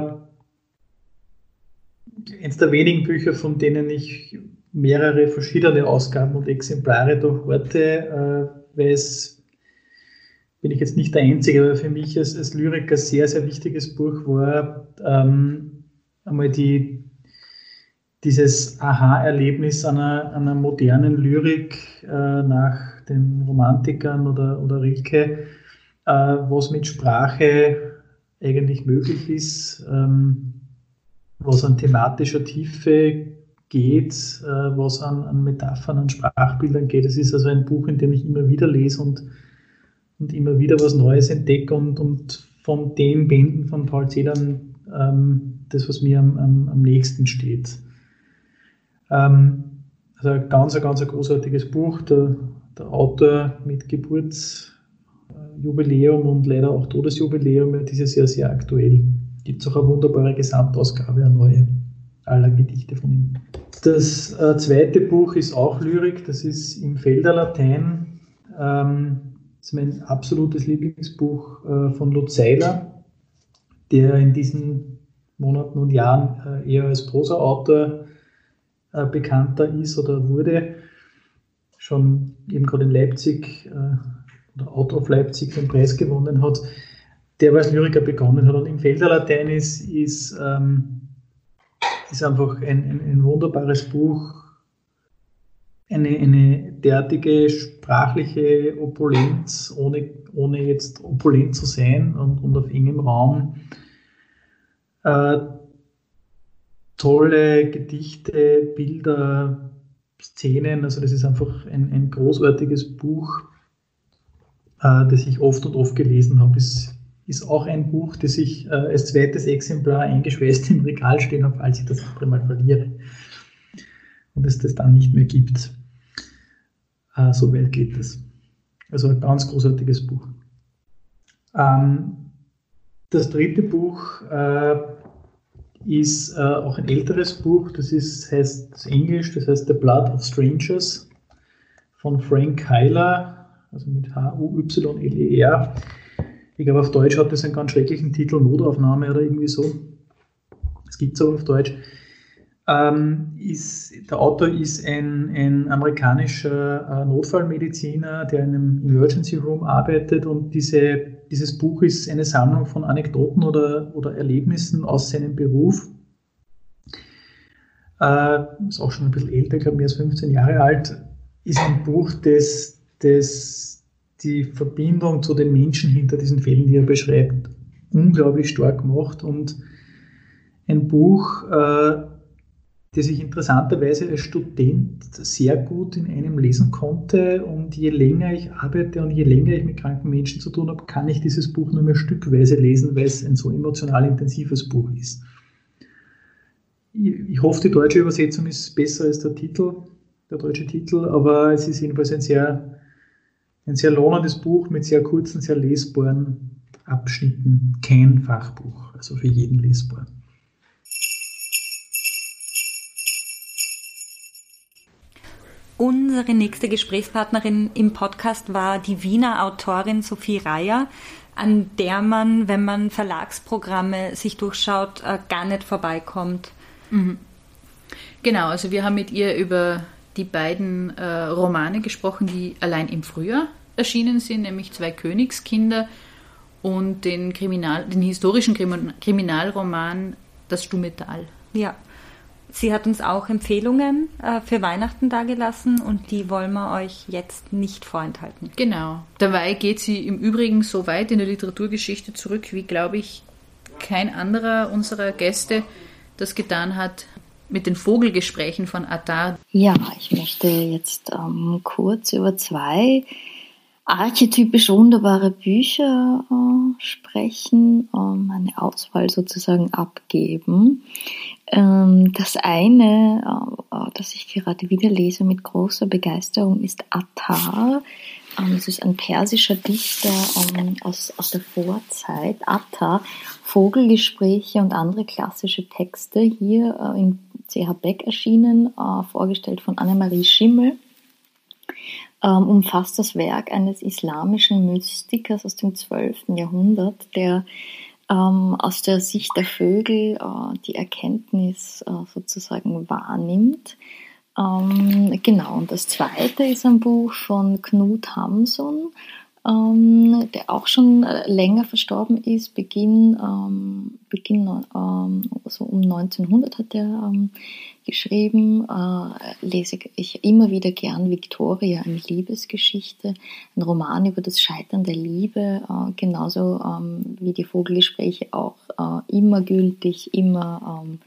eines der wenigen Bücher, von denen ich mehrere verschiedene Ausgaben und Exemplare durchhorte, äh, weil es, bin ich jetzt nicht der Einzige, aber für mich als, als Lyriker sehr, sehr wichtiges Buch war, ähm, einmal die, dieses Aha-Erlebnis einer, einer modernen Lyrik äh, nach den Romantikern oder, oder Rilke, äh, was mit Sprache eigentlich möglich ist. Ähm, was an thematischer Tiefe geht, äh, was an, an, Metaphern, an Sprachbildern geht. Es ist also ein Buch, in dem ich immer wieder lese und, und immer wieder was Neues entdecke und, und von den Bänden von Paul Celan ähm, das, was mir am, am, am nächsten steht. Ähm, also ein ganz, ganz ein großartiges Buch. Der, der Autor mit Geburtsjubiläum und leider auch Todesjubiläum dieses Jahr sehr aktuell gibt es auch eine wunderbare Gesamtausgabe, eine neue aller Gedichte von ihm. Das äh, zweite Buch ist auch Lyrik, das ist im Felder Latein. Ähm, ist mein absolutes Lieblingsbuch äh, von Lutz Seiler, der in diesen Monaten und Jahren äh, eher als Prosa-Autor äh, bekannter ist oder wurde. Schon eben gerade in Leipzig oder Out of Leipzig den Preis gewonnen hat der als Lyriker begonnen hat. Und im Felderlatein ist, ist, ähm, ist einfach ein, ein, ein, wunderbares Buch, eine, eine derartige sprachliche Opulenz, ohne, ohne jetzt opulent zu sein und, und auf engem Raum. Äh, tolle Gedichte, Bilder, Szenen, also das ist einfach ein, ein großartiges Buch, äh, das ich oft und oft gelesen habe. Ist ist auch ein Buch, das ich äh, als zweites Exemplar eingeschweißt im Regal stehen habe, falls ich das andere verliere und es das dann nicht mehr gibt. Äh, so weit geht es. Also ein ganz großartiges Buch. Ähm, das dritte Buch äh, ist äh, auch ein älteres Buch, das ist, heißt Englisch, das heißt The Blood of Strangers von Frank Heiler, also mit H-U-Y-L-E-R. Ich glaube, auf Deutsch hat das einen ganz schrecklichen Titel, Notaufnahme oder irgendwie so. Das gibt es auch auf Deutsch. Ähm, ist, der Autor ist ein, ein amerikanischer äh, Notfallmediziner, der in einem Emergency Room arbeitet und diese, dieses Buch ist eine Sammlung von Anekdoten oder, oder Erlebnissen aus seinem Beruf. Äh, ist auch schon ein bisschen älter, ich glaube mehr als 15 Jahre alt. Ist ein Buch, das, das die Verbindung zu den Menschen hinter diesen Fällen, die er beschreibt, unglaublich stark macht und ein Buch, äh, das ich interessanterweise als Student sehr gut in einem lesen konnte und je länger ich arbeite und je länger ich mit kranken Menschen zu tun habe, kann ich dieses Buch nur mehr stückweise lesen, weil es ein so emotional intensives Buch ist. Ich hoffe, die deutsche Übersetzung ist besser als der Titel, der deutsche Titel, aber es ist jedenfalls ein sehr ein sehr lohnendes Buch mit sehr kurzen, sehr lesbaren Abschnitten. Kein Fachbuch, also für jeden lesbar. Unsere nächste Gesprächspartnerin im Podcast war die Wiener Autorin Sophie Reier, an der man, wenn man Verlagsprogramme sich durchschaut, äh, gar nicht vorbeikommt. Mhm. Genau, also wir haben mit ihr über die beiden äh, Romane gesprochen, die allein im Frühjahr erschienen sind, nämlich Zwei Königskinder und den, Kriminal, den historischen Kriminalroman Das stumme Tal. Ja, sie hat uns auch Empfehlungen äh, für Weihnachten dargelassen und die wollen wir euch jetzt nicht vorenthalten. Genau. Dabei geht sie im Übrigen so weit in der Literaturgeschichte zurück, wie, glaube ich, kein anderer unserer Gäste das getan hat mit den Vogelgesprächen von Attar. Ja, ich möchte jetzt ähm, kurz über zwei archetypisch wunderbare Bücher äh, sprechen, ähm, eine Auswahl sozusagen abgeben. Ähm, das eine, äh, äh, das ich gerade wieder lese mit großer Begeisterung, ist Attar. Ähm, es ist ein persischer Dichter ähm, aus, aus der Vorzeit. Attar, Vogelgespräche und andere klassische Texte, hier äh, in CH Beck erschienen, vorgestellt von Annemarie Schimmel umfasst das Werk eines islamischen Mystikers aus dem 12. Jahrhundert, der ähm, aus der Sicht der Vögel äh, die Erkenntnis äh, sozusagen wahrnimmt. Ähm, genau, und das zweite ist ein Buch von Knut Hamsun, ähm, der auch schon äh, länger verstorben ist, Beginn, ähm, Beginn ähm, so um 1900 hat er ähm, geschrieben, äh, lese ich immer wieder gern Victoria, eine Liebesgeschichte, ein Roman über das Scheitern der Liebe, äh, genauso ähm, wie die Vogelgespräche auch äh, immer gültig, immer ähm,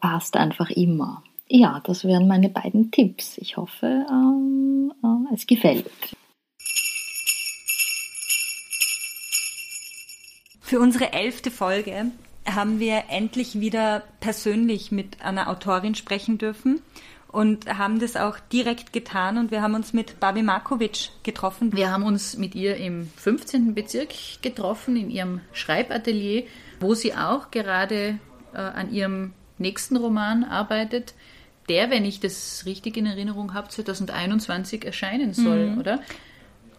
passt einfach immer. Ja, das wären meine beiden Tipps. Ich hoffe, äh, es gefällt. Für unsere elfte Folge haben wir endlich wieder persönlich mit einer Autorin sprechen dürfen und haben das auch direkt getan und wir haben uns mit Babi Markovic getroffen. Wir haben uns mit ihr im 15. Bezirk getroffen, in ihrem Schreibatelier, wo sie auch gerade äh, an ihrem nächsten Roman arbeitet, der, wenn ich das richtig in Erinnerung habe, 2021 erscheinen soll, mhm. oder?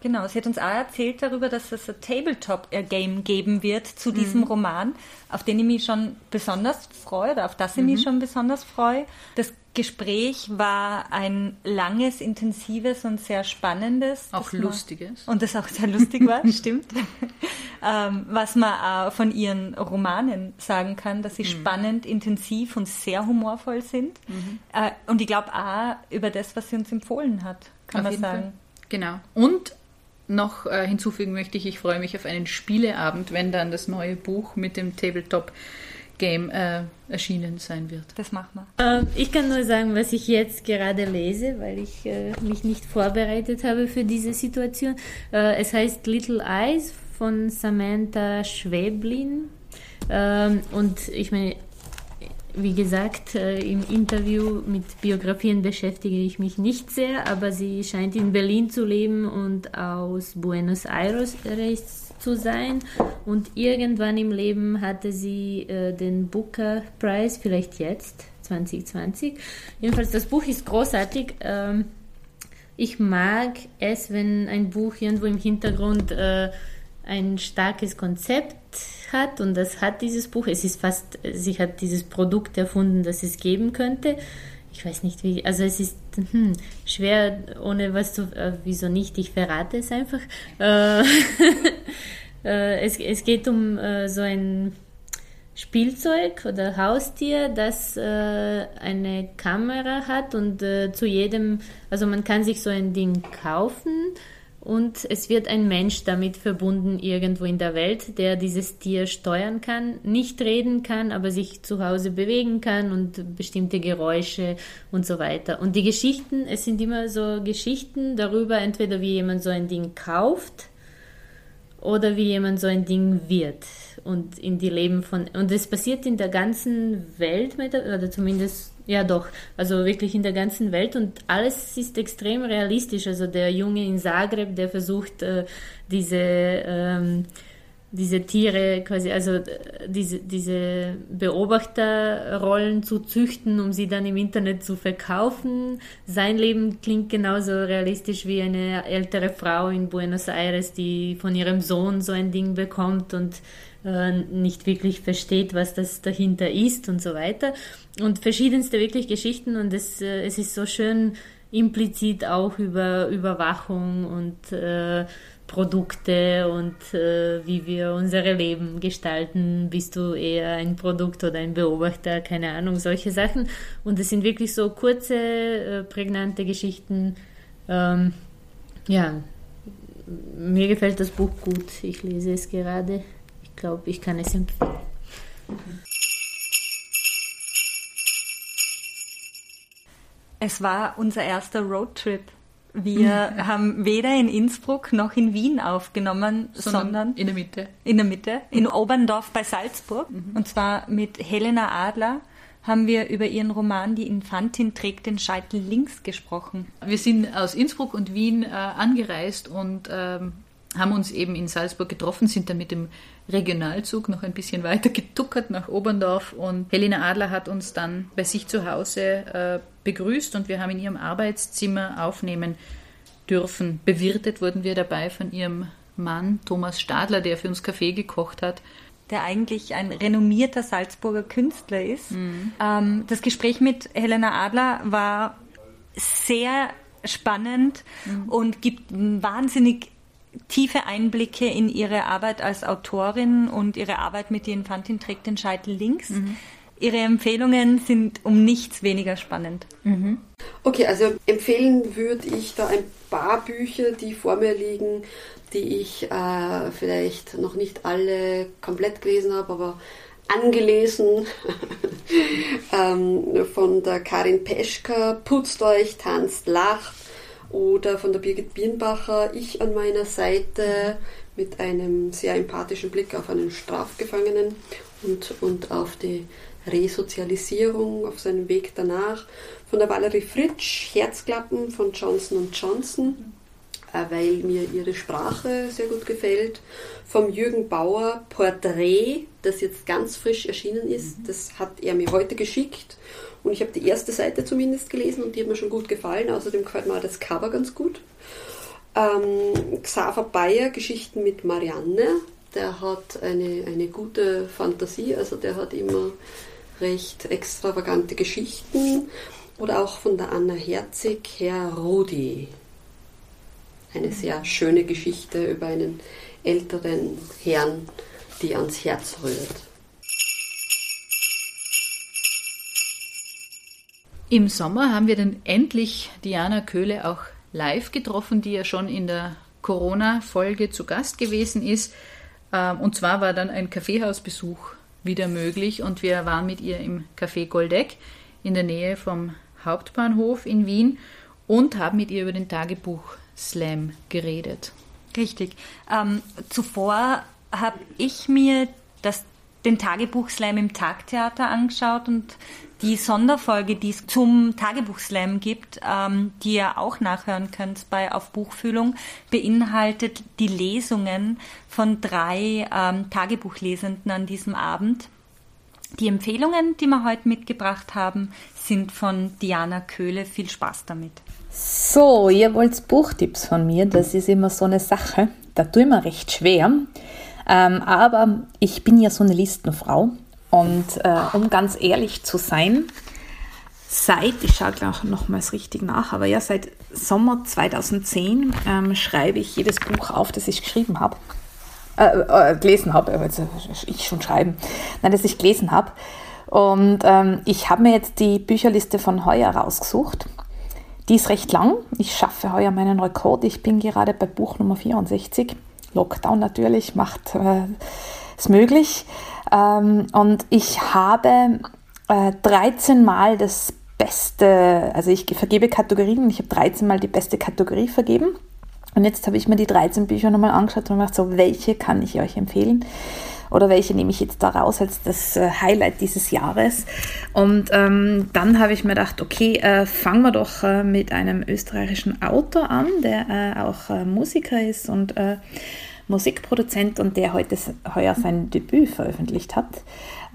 Genau, sie hat uns auch erzählt darüber, dass es ein Tabletop-Game geben wird zu diesem mhm. Roman, auf den ich mich schon besonders freue oder auf das ich mhm. mich schon besonders freue. Das Gespräch war ein langes, intensives und sehr spannendes. Auch lustiges. und das auch sehr lustig war, stimmt. ähm, was man auch von ihren Romanen sagen kann, dass sie mhm. spannend, intensiv und sehr humorvoll sind. Mhm. Äh, und ich glaube auch über das, was sie uns empfohlen hat, kann auf man sagen. Fall. Genau. Und noch äh, hinzufügen möchte ich, ich freue mich auf einen Spieleabend, wenn dann das neue Buch mit dem Tabletop Game äh, erschienen sein wird. Das machen wir. Äh, ich kann nur sagen, was ich jetzt gerade lese, weil ich äh, mich nicht vorbereitet habe für diese Situation. Äh, es heißt Little Eyes von Samantha Schwäblin. Ähm, und ich meine, wie gesagt, äh, im Interview mit Biografien beschäftige ich mich nicht sehr, aber sie scheint in Berlin zu leben und aus Buenos Aires zu sein. Und irgendwann im Leben hatte sie äh, den Booker Prize, vielleicht jetzt, 2020. Jedenfalls, das Buch ist großartig. Ähm, ich mag es, wenn ein Buch irgendwo im Hintergrund äh, ein starkes Konzept hat und das hat dieses Buch. Es ist fast, sie hat dieses Produkt erfunden, das es geben könnte. Ich weiß nicht wie, also es ist hm, schwer, ohne was zu, äh, wieso nicht, ich verrate es einfach. Äh, äh, es, es geht um äh, so ein Spielzeug oder Haustier, das äh, eine Kamera hat und äh, zu jedem, also man kann sich so ein Ding kaufen und es wird ein Mensch damit verbunden irgendwo in der Welt, der dieses Tier steuern kann, nicht reden kann, aber sich zu Hause bewegen kann und bestimmte Geräusche und so weiter. Und die Geschichten, es sind immer so Geschichten darüber, entweder wie jemand so ein Ding kauft oder wie jemand so ein Ding wird und in die Leben von und es passiert in der ganzen Welt oder zumindest ja, doch. Also wirklich in der ganzen Welt und alles ist extrem realistisch. Also der Junge in Zagreb, der versucht, äh, diese, ähm, diese Tiere quasi, also äh, diese, diese Beobachterrollen zu züchten, um sie dann im Internet zu verkaufen. Sein Leben klingt genauso realistisch wie eine ältere Frau in Buenos Aires, die von ihrem Sohn so ein Ding bekommt und äh, nicht wirklich versteht, was das dahinter ist und so weiter. Und verschiedenste wirklich Geschichten und es, äh, es ist so schön implizit auch über Überwachung und äh, Produkte und äh, wie wir unsere Leben gestalten. Bist du eher ein Produkt oder ein Beobachter? Keine Ahnung, solche Sachen. Und es sind wirklich so kurze, äh, prägnante Geschichten. Ähm, ja, mir gefällt das Buch gut. Ich lese es gerade glaube, ich kann es empfehlen. Es war unser erster Roadtrip Wir haben weder in Innsbruck noch in Wien aufgenommen, sondern, sondern in der Mitte. In der Mitte, in Oberndorf bei Salzburg. Mhm. Und zwar mit Helena Adler haben wir über ihren Roman Die Infantin trägt den Scheitel links gesprochen. Wir sind aus Innsbruck und Wien äh, angereist und ähm, haben uns eben in Salzburg getroffen, sind dann mit dem Regionalzug noch ein bisschen weiter getuckert nach Oberndorf und Helena Adler hat uns dann bei sich zu Hause äh, begrüßt und wir haben in ihrem Arbeitszimmer aufnehmen dürfen. Bewirtet wurden wir dabei von ihrem Mann Thomas Stadler, der für uns Kaffee gekocht hat. Der eigentlich ein renommierter Salzburger Künstler ist. Mhm. Ähm, das Gespräch mit Helena Adler war sehr spannend mhm. und gibt wahnsinnig tiefe Einblicke in ihre Arbeit als Autorin und ihre Arbeit mit Die Infantin trägt den Scheitel links. Mhm. Ihre Empfehlungen sind um nichts weniger spannend. Mhm. Okay, also empfehlen würde ich da ein paar Bücher, die vor mir liegen, die ich äh, vielleicht noch nicht alle komplett gelesen habe, aber angelesen ähm, von der Karin Peschka, Putzt euch, tanzt, lacht oder von der Birgit Birnbacher, ich an meiner Seite mit einem sehr empathischen Blick auf einen Strafgefangenen und, und auf die Resozialisierung, auf seinen Weg danach. Von der Valerie Fritsch, Herzklappen von Johnson Johnson, weil mir ihre Sprache sehr gut gefällt. Vom Jürgen Bauer Porträt, das jetzt ganz frisch erschienen ist, das hat er mir heute geschickt und ich habe die erste Seite zumindest gelesen und die hat mir schon gut gefallen. Außerdem gefällt mir das Cover ganz gut. Ähm, Xaver Bayer, Geschichten mit Marianne. Der hat eine, eine gute Fantasie, also der hat immer recht extravagante Geschichten. Oder auch von der Anna Herzig, Herr Rudi. Eine sehr schöne Geschichte über einen älteren Herrn, die ans Herz rührt. Im Sommer haben wir dann endlich Diana Köhle auch live getroffen, die ja schon in der Corona-Folge zu Gast gewesen ist. Ähm, und zwar war dann ein Kaffeehausbesuch wieder möglich und wir waren mit ihr im Café Goldeck in der Nähe vom Hauptbahnhof in Wien und haben mit ihr über den Tagebuch Slam geredet. Richtig. Ähm, zuvor habe ich mir das, den Tagebuch Slam im Tagtheater angeschaut und die Sonderfolge, die es zum Tagebuchslam gibt, ähm, die ihr auch nachhören könnt bei Auf Buchfühlung, beinhaltet die Lesungen von drei ähm, Tagebuchlesenden an diesem Abend. Die Empfehlungen, die wir heute mitgebracht haben, sind von Diana Köhle. Viel Spaß damit. So, ihr wollt Buchtipps von mir. Das ist immer so eine Sache. Da tue ich mir recht schwer. Ähm, aber ich bin ja so eine Listenfrau und äh, um ganz ehrlich zu sein, seit, ich schaue gleich nochmals richtig nach, aber ja, seit Sommer 2010 ähm, schreibe ich jedes Buch auf, das ich geschrieben habe. Äh, äh, gelesen habe, also ich schon schreiben, nein, das ich gelesen habe. Und ähm, ich habe mir jetzt die Bücherliste von heuer rausgesucht. Die ist recht lang. Ich schaffe heuer meinen Rekord. Ich bin gerade bei Buch Nummer 64. Lockdown natürlich macht es äh, möglich. Ähm, und ich habe äh, 13 Mal das beste, also ich vergebe Kategorien, ich habe 13 Mal die beste Kategorie vergeben. Und jetzt habe ich mir die 13 Bücher nochmal angeschaut und gedacht, so, welche kann ich euch empfehlen? Oder welche nehme ich jetzt da raus als das äh, Highlight dieses Jahres? Und ähm, dann habe ich mir gedacht, okay, äh, fangen wir doch äh, mit einem österreichischen Autor an, der äh, auch äh, Musiker ist und äh, Musikproduzent und der heute heuer sein Debüt veröffentlicht hat.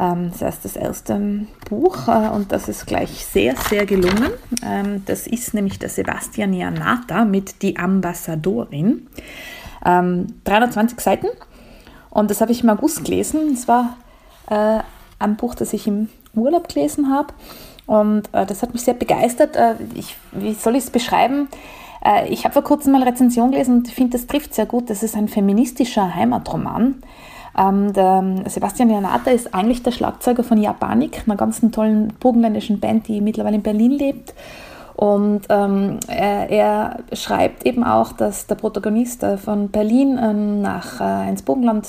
Ähm, das heißt das erste Buch und das ist gleich sehr, sehr gelungen. Ähm, das ist nämlich der Sebastian Janata mit Die Ambassadorin. 320 ähm, Seiten und das habe ich im August gelesen. Es war äh, ein Buch, das ich im Urlaub gelesen habe und äh, das hat mich sehr begeistert. ich, wie soll ich es beschreiben? Äh, ich habe vor kurzem mal Rezension gelesen und finde, das trifft sehr gut. Das ist ein feministischer Heimatroman. Ähm, der Sebastian Janata ist eigentlich der Schlagzeuger von Japanik, einer ganz tollen burgenländischen Band, die mittlerweile in Berlin lebt. Und ähm, er, er, schreibt eben auch, dass der Protagonist äh, von Berlin ähm, nach äh, ins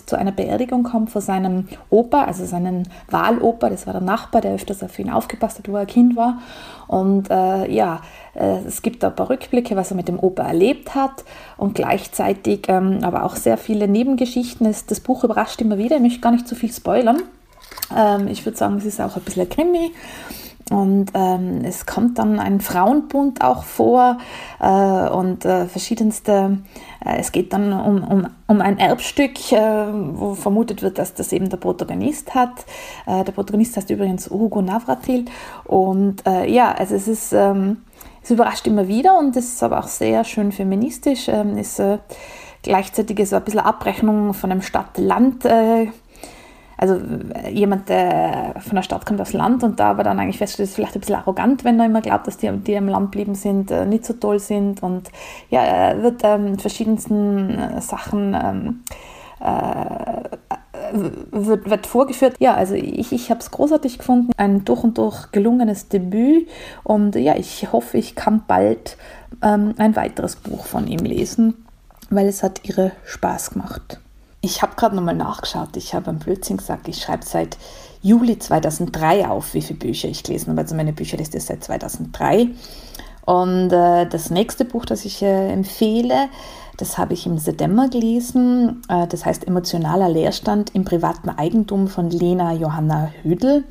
zu einer Beerdigung kommt von seinem Opa, also seinen Wahlopa, das war der Nachbar, der öfters auf ihn aufgepasst hat, wo er Kind war. Und äh, ja, äh, es gibt ein paar Rückblicke, was er mit dem Opa erlebt hat und gleichzeitig ähm, aber auch sehr viele Nebengeschichten. Das, das Buch überrascht immer wieder, ich möchte gar nicht zu viel spoilern. Ähm, ich würde sagen, es ist auch ein bisschen ein Krimi. Und ähm, es kommt dann ein Frauenbund auch vor äh, und äh, verschiedenste, äh, es geht dann um, um, um ein Erbstück, äh, wo vermutet wird, dass das eben der Protagonist hat. Äh, der Protagonist heißt übrigens Hugo Navratil. Und äh, ja, also es ist, ähm, es überrascht immer wieder und es ist aber auch sehr schön feministisch. Ähm, ist, gleichzeitig so ein bisschen Abrechnung von einem Stadt-Land- also äh, jemand, der von der Stadt kommt aufs Land und da aber dann eigentlich feststellt, ist vielleicht ein bisschen arrogant, wenn er immer glaubt, dass die, die im Land geblieben sind, äh, nicht so toll sind und ja, er wird ähm, verschiedensten äh, Sachen ähm, äh, wird, wird, vorgeführt. Ja, also ich, ich habe es großartig gefunden, ein durch und durch gelungenes Debüt und ja, ich hoffe, ich kann bald ähm, ein weiteres Buch von ihm lesen, weil es hat ihre Spaß gemacht. Ich habe gerade nochmal nachgeschaut. Ich habe am Blödsinn gesagt, ich schreibe seit Juli 2003 auf, wie viele Bücher ich gelesen habe. Also meine Bücherliste ist seit 2003. Und äh, das nächste Buch, das ich äh, empfehle, das habe ich im September gelesen. Äh, das heißt Emotionaler Leerstand im privaten Eigentum von Lena Johanna Hüdel.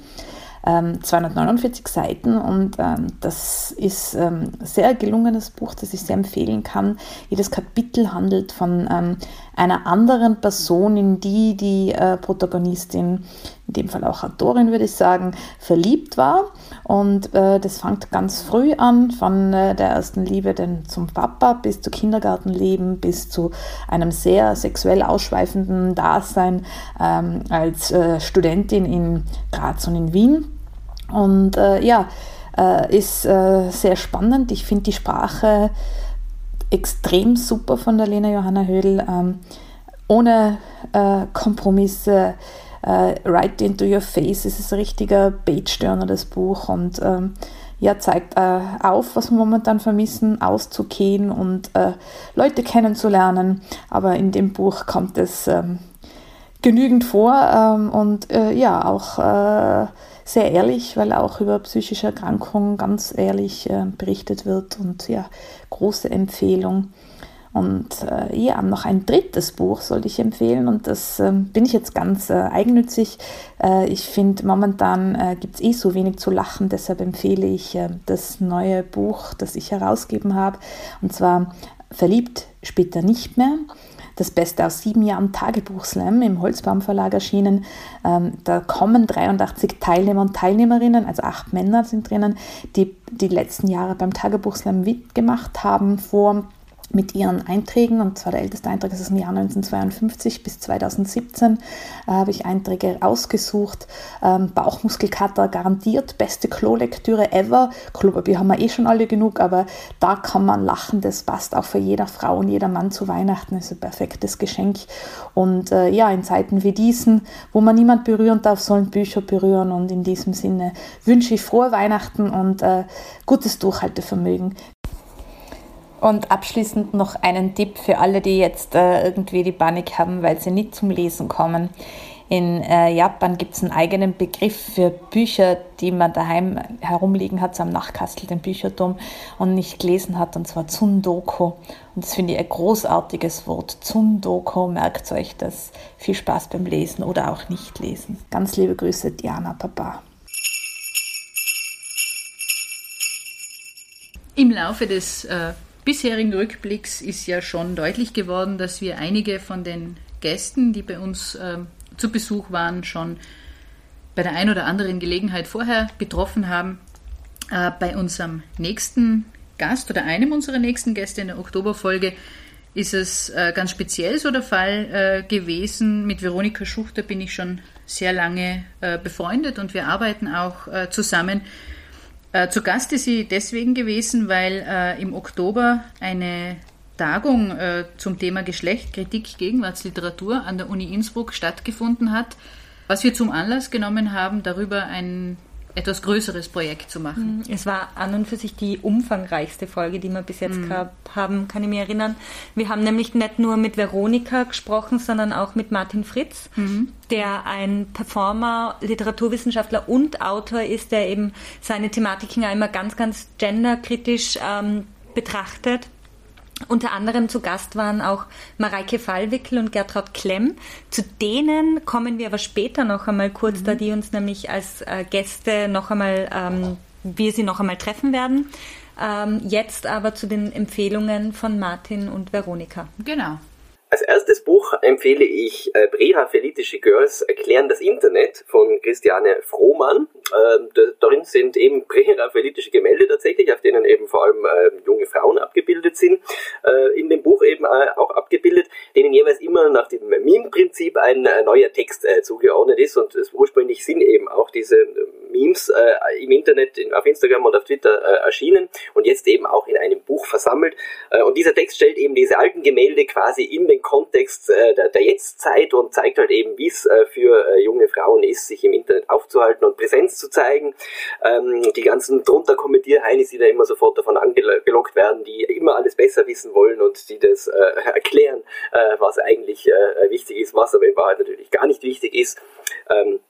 249 ähm, Seiten und ähm, das ist ein ähm, sehr gelungenes Buch, das ich sehr empfehlen kann. Jedes Kapitel handelt von einer anderen Person, in die die äh, Protagonistin, in dem Fall auch Autorin würde ich sagen, verliebt war. Und äh, das fängt ganz früh an, von äh, der ersten Liebe denn zum Papa bis zu Kindergartenleben, bis zu einem sehr sexuell ausschweifenden Dasein ähm, als äh, Studentin in Graz und in Wien. Und äh, ja, äh, ist sehr spannend. Ich finde die Sprache extrem super von der Lena Johanna Hödel. Ähm, ohne äh, Kompromisse, äh, right into your face. Es ist ein richtiger Page-Turner, das Buch. Und ähm, ja, zeigt äh, auf, was wir momentan vermissen, auszugehen und äh, Leute kennenzulernen. Aber in dem Buch kommt es ähm, genügend vor ähm, und äh, ja, auch äh, sehr ehrlich, weil auch über psychische Erkrankungen ganz ehrlich äh, berichtet wird und ja, große Empfehlung. Und äh, ja, noch ein drittes Buch sollte ich empfehlen und das äh, bin ich jetzt ganz äh, eigennützig. Äh, ich finde, momentan äh, gibt es eh so wenig zu lachen, deshalb empfehle ich äh, das neue Buch, das ich herausgegeben habe, und zwar Verliebt später nicht mehr das Beste aus sieben Jahren Tagebuchslam im Holzbaum Verlag erschienen. Ähm, da kommen 83 Teilnehmer und Teilnehmerinnen, also acht Männer sind drinnen, die die letzten Jahre beim Tagebuchslam mitgemacht haben vor mit ihren Einträgen, und zwar der älteste Eintrag ist aus dem Jahr 1952 bis 2017, äh, habe ich Einträge ausgesucht. Ähm, Bauchmuskelkater garantiert, beste Klolektüre ever. Klopapier haben wir eh schon alle genug, aber da kann man lachen, das passt auch für jeder Frau und jeder Mann zu Weihnachten, ist ein perfektes Geschenk. Und äh, ja, in Zeiten wie diesen, wo man niemand berühren darf, sollen Bücher berühren und in diesem Sinne wünsche ich frohe Weihnachten und äh, gutes Durchhaltevermögen. Und abschließend noch einen Tipp für alle, die jetzt äh, irgendwie die Panik haben, weil sie nicht zum Lesen kommen. In äh, Japan gibt es einen eigenen Begriff für Bücher, die man daheim herumliegen hat, so am Nachkastel, den Bücherturm, und nicht gelesen hat, und zwar Tsundoko. Und das finde ich ein großartiges Wort. Tsundoko, merkt euch das. Viel Spaß beim Lesen oder auch nicht lesen. Ganz liebe Grüße, Diana Papa. Im Laufe des äh bisherigen Rückblicks ist ja schon deutlich geworden, dass wir einige von den Gästen, die bei uns äh, zu Besuch waren, schon bei der einen oder anderen Gelegenheit vorher betroffen haben. Äh, bei unserem nächsten Gast oder einem unserer nächsten Gäste in der Oktoberfolge ist es äh, ganz speziell so der Fall äh, gewesen. Mit Veronika Schuchter bin ich schon sehr lange äh, befreundet und wir arbeiten auch äh, zusammen. Äh, zu Gast ist sie deswegen gewesen, weil äh, im Oktober eine Tagung äh, zum Thema Geschlecht, Kritik, Gegenwartsliteratur an der Uni Innsbruck stattgefunden hat, was wir zum Anlass genommen haben, darüber ein etwas größeres Projekt zu machen. Es war an und für sich die umfangreichste Folge, die wir bis jetzt mhm. gehabt haben, kann ich mich erinnern. Wir haben nämlich nicht nur mit Veronika gesprochen, sondern auch mit Martin Fritz, mhm. der ein Performer, Literaturwissenschaftler und Autor ist, der eben seine Thematiken einmal ganz, ganz genderkritisch ähm, betrachtet unter anderem zu Gast waren auch Mareike Fallwickel und Gertraud Klemm. Zu denen kommen wir aber später noch einmal kurz, mhm. da die uns nämlich als äh, Gäste noch einmal, ähm, wir sie noch einmal treffen werden. Ähm, jetzt aber zu den Empfehlungen von Martin und Veronika. Genau. Als erstes Buch empfehle ich äh, Präraphelitische Girls erklären das Internet von Christiane Frohmann. Äh, darin sind eben präraphelitische Gemälde tatsächlich, auf denen eben vor allem äh, junge Frauen abgebildet sind. Äh, in dem Buch eben äh, auch abgebildet, denen jeweils immer nach dem Meme-Prinzip ein äh, neuer Text zugeordnet ist. Und ursprünglich sind eben auch diese Memes im Internet, in, auf Instagram und auf Twitter erschienen und jetzt eben auch in einem Buch versammelt. und dieser Text stellt eben diese alten Gemälde quasi in den Kontext äh, der, der Jetztzeit und zeigt halt eben, wie es äh, für äh, junge Frauen ist, sich im Internet aufzuhalten und Präsenz zu zeigen. Ähm, die ganzen drunter Kommentierheinis, die da immer sofort davon angelockt werden, die immer alles besser wissen wollen und die das äh, erklären, äh, was eigentlich äh, wichtig ist, was aber in Wahrheit natürlich gar nicht wichtig ist. Ähm,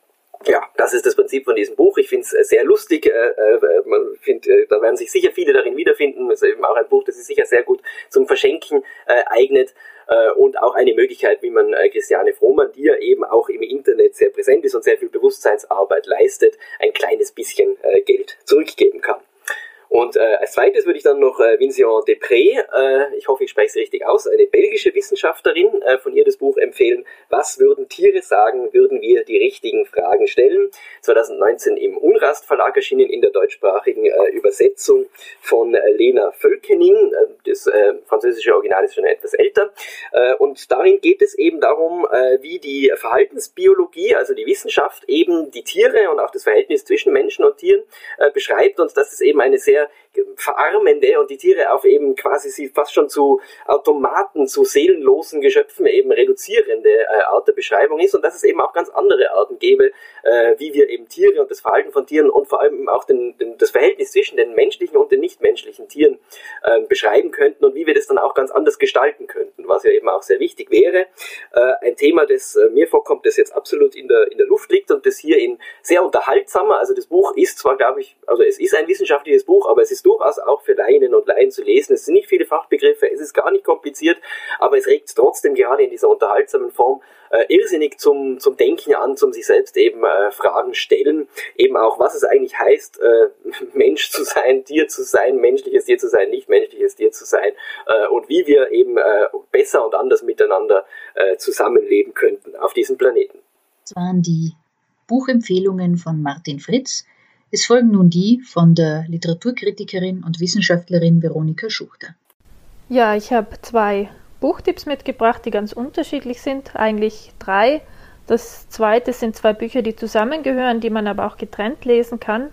ja, das ist das Prinzip von diesem Buch. Ich finde es sehr lustig. Äh, äh, man find, äh, da werden sich sicher viele darin wiederfinden. Es ist eben auch ein Buch, das sich sicher sehr gut zum Verschenken äh, eignet äh, und auch eine Möglichkeit, wie man äh, Christiane Frohmann, die ja eben auch im Internet sehr präsent ist und sehr viel Bewusstseinsarbeit leistet, ein kleines bisschen Geld zurückgeben kann. Und äh, als zweites würde ich dann noch äh, Vincient Depré, äh, ich hoffe, ich spreche es richtig aus, eine belgische Wissenschaftlerin, äh, von ihr das Buch empfehlen. Was würden Tiere sagen, würden wir die richtigen Fragen stellen? 2019 im Unrast Verlag erschienen in der deutschsprachigen äh, Übersetzung von äh, Lena Völkening. Äh, das äh, französische Original ist schon etwas älter. Äh, und darin geht es eben darum, äh, wie die Verhaltensbiologie, also die Wissenschaft, eben die Tiere und auch das Verhältnis zwischen Menschen und Tieren äh, beschreibt und dass es eben eine sehr sehr verarmende und die Tiere auf eben quasi sie fast schon zu Automaten, zu seelenlosen Geschöpfen eben reduzierende äh, Art der Beschreibung ist und dass es eben auch ganz andere Arten gäbe, äh, wie wir eben Tiere und das Verhalten von Tieren und vor allem auch den, den, das Verhältnis zwischen den menschlichen und den nichtmenschlichen Tieren äh, beschreiben könnten und wie wir das dann auch ganz anders gestalten könnten, was ja eben auch sehr wichtig wäre. Äh, ein Thema, das äh, mir vorkommt, das jetzt absolut in der, in der Luft liegt und das hier in sehr unterhaltsamer, also das Buch ist zwar, glaube ich, also es ist ein wissenschaftliches Buch, aber es ist durchaus auch für Leinen und Laien zu lesen. Es sind nicht viele Fachbegriffe, es ist gar nicht kompliziert, aber es regt trotzdem gerade in dieser unterhaltsamen Form äh, irrsinnig zum, zum Denken an, zum sich selbst eben äh, Fragen stellen, eben auch, was es eigentlich heißt, äh, Mensch zu sein, Tier zu sein, menschliches Tier zu sein, nicht menschliches Tier zu sein äh, und wie wir eben äh, besser und anders miteinander äh, zusammenleben könnten auf diesem Planeten. Das waren die Buchempfehlungen von Martin Fritz. Es folgen nun die von der Literaturkritikerin und Wissenschaftlerin Veronika Schuchter. Ja, ich habe zwei Buchtipps mitgebracht, die ganz unterschiedlich sind. Eigentlich drei. Das zweite sind zwei Bücher, die zusammengehören, die man aber auch getrennt lesen kann.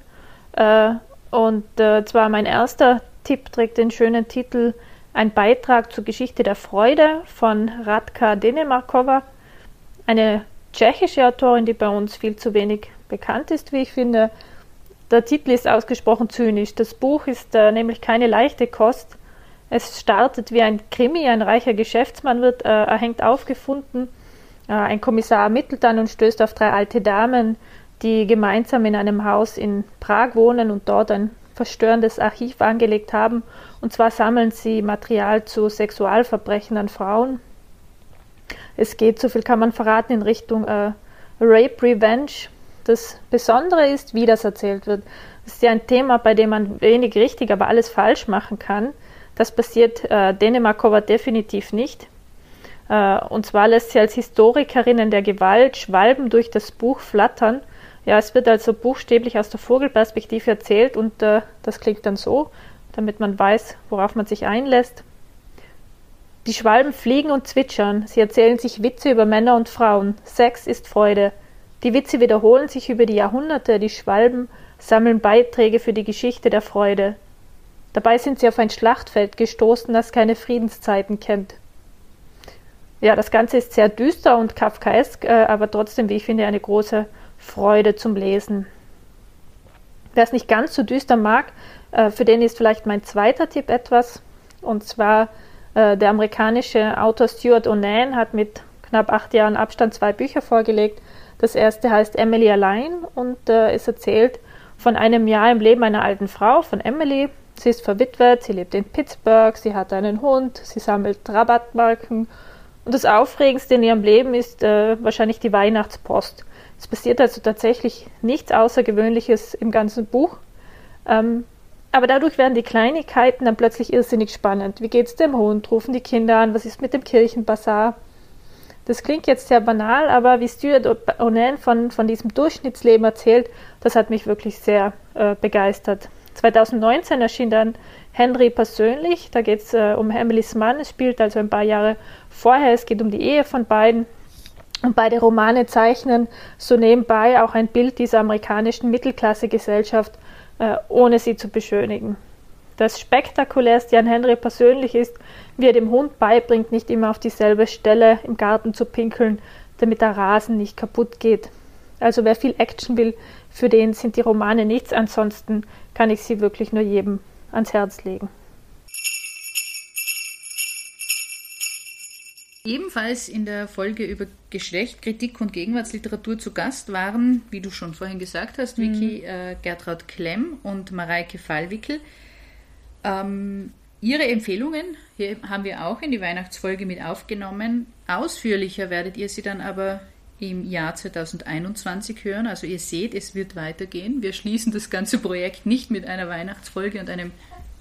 Äh, und äh, zwar mein erster Tipp trägt den schönen Titel Ein Beitrag zur Geschichte der Freude von Radka Denemarkova, eine tschechische Autorin, die bei uns viel zu wenig bekannt ist, wie ich finde. Der Titel ist ausgesprochen zynisch. Das Buch ist äh, nämlich keine leichte Kost. Es startet wie ein Krimi, ein reicher Geschäftsmann wird äh, erhängt aufgefunden. Äh, ein Kommissar ermittelt dann und stößt auf drei alte Damen, die gemeinsam in einem Haus in Prag wohnen und dort ein verstörendes Archiv angelegt haben. Und zwar sammeln sie Material zu Sexualverbrechen an Frauen. Es geht, so viel kann man verraten, in Richtung äh, Rape Revenge, das Besondere ist, wie das erzählt wird. Das ist ja ein Thema, bei dem man wenig richtig, aber alles falsch machen kann. Das passiert äh, Dänemarkova definitiv nicht. Äh, und zwar lässt sie als Historikerin der Gewalt Schwalben durch das Buch flattern. Ja, es wird also buchstäblich aus der Vogelperspektive erzählt und äh, das klingt dann so, damit man weiß, worauf man sich einlässt. Die Schwalben fliegen und zwitschern. Sie erzählen sich Witze über Männer und Frauen. Sex ist Freude. Die Witze wiederholen sich über die Jahrhunderte, die Schwalben sammeln Beiträge für die Geschichte der Freude. Dabei sind sie auf ein Schlachtfeld gestoßen, das keine Friedenszeiten kennt. Ja, das Ganze ist sehr düster und kafkaesk, äh, aber trotzdem, wie ich finde, eine große Freude zum Lesen. Wer es nicht ganz so düster mag, äh, für den ist vielleicht mein zweiter Tipp etwas. Und zwar äh, der amerikanische Autor Stuart Onan hat mit knapp acht Jahren Abstand zwei Bücher vorgelegt. Das erste heißt Emily Allein und äh, es erzählt von einem Jahr im Leben einer alten Frau, von Emily. Sie ist verwitwet, sie lebt in Pittsburgh, sie hat einen Hund, sie sammelt Rabattmarken. Und das Aufregendste in ihrem Leben ist äh, wahrscheinlich die Weihnachtspost. Es passiert also tatsächlich nichts Außergewöhnliches im ganzen Buch. Ähm, aber dadurch werden die Kleinigkeiten dann plötzlich irrsinnig spannend. Wie geht es dem Hund? Rufen die Kinder an? Was ist mit dem Kirchenbazar? Das klingt jetzt sehr banal, aber wie Stuart O'Neill von, von diesem Durchschnittsleben erzählt, das hat mich wirklich sehr äh, begeistert. 2019 erschien dann Henry persönlich. Da geht es äh, um Emilys Mann. Es spielt also ein paar Jahre vorher. Es geht um die Ehe von beiden. Und beide Romane zeichnen so nebenbei auch ein Bild dieser amerikanischen Mittelklasse-Gesellschaft, äh, ohne sie zu beschönigen. Das Spektakulärste an Henry persönlich ist, wie er dem Hund beibringt, nicht immer auf dieselbe Stelle im Garten zu pinkeln, damit der Rasen nicht kaputt geht. Also wer viel Action will, für den sind die Romane nichts, ansonsten kann ich sie wirklich nur jedem ans Herz legen. Ebenfalls in der Folge über Geschlecht, Kritik und Gegenwartsliteratur zu Gast waren, wie du schon vorhin gesagt hast, Vicky mhm. äh, Gertraud Klemm und Mareike Fallwickel. Ähm, ihre Empfehlungen hier haben wir auch in die Weihnachtsfolge mit aufgenommen. Ausführlicher werdet ihr sie dann aber im Jahr 2021 hören. Also ihr seht, es wird weitergehen. Wir schließen das ganze Projekt nicht mit einer Weihnachtsfolge und einem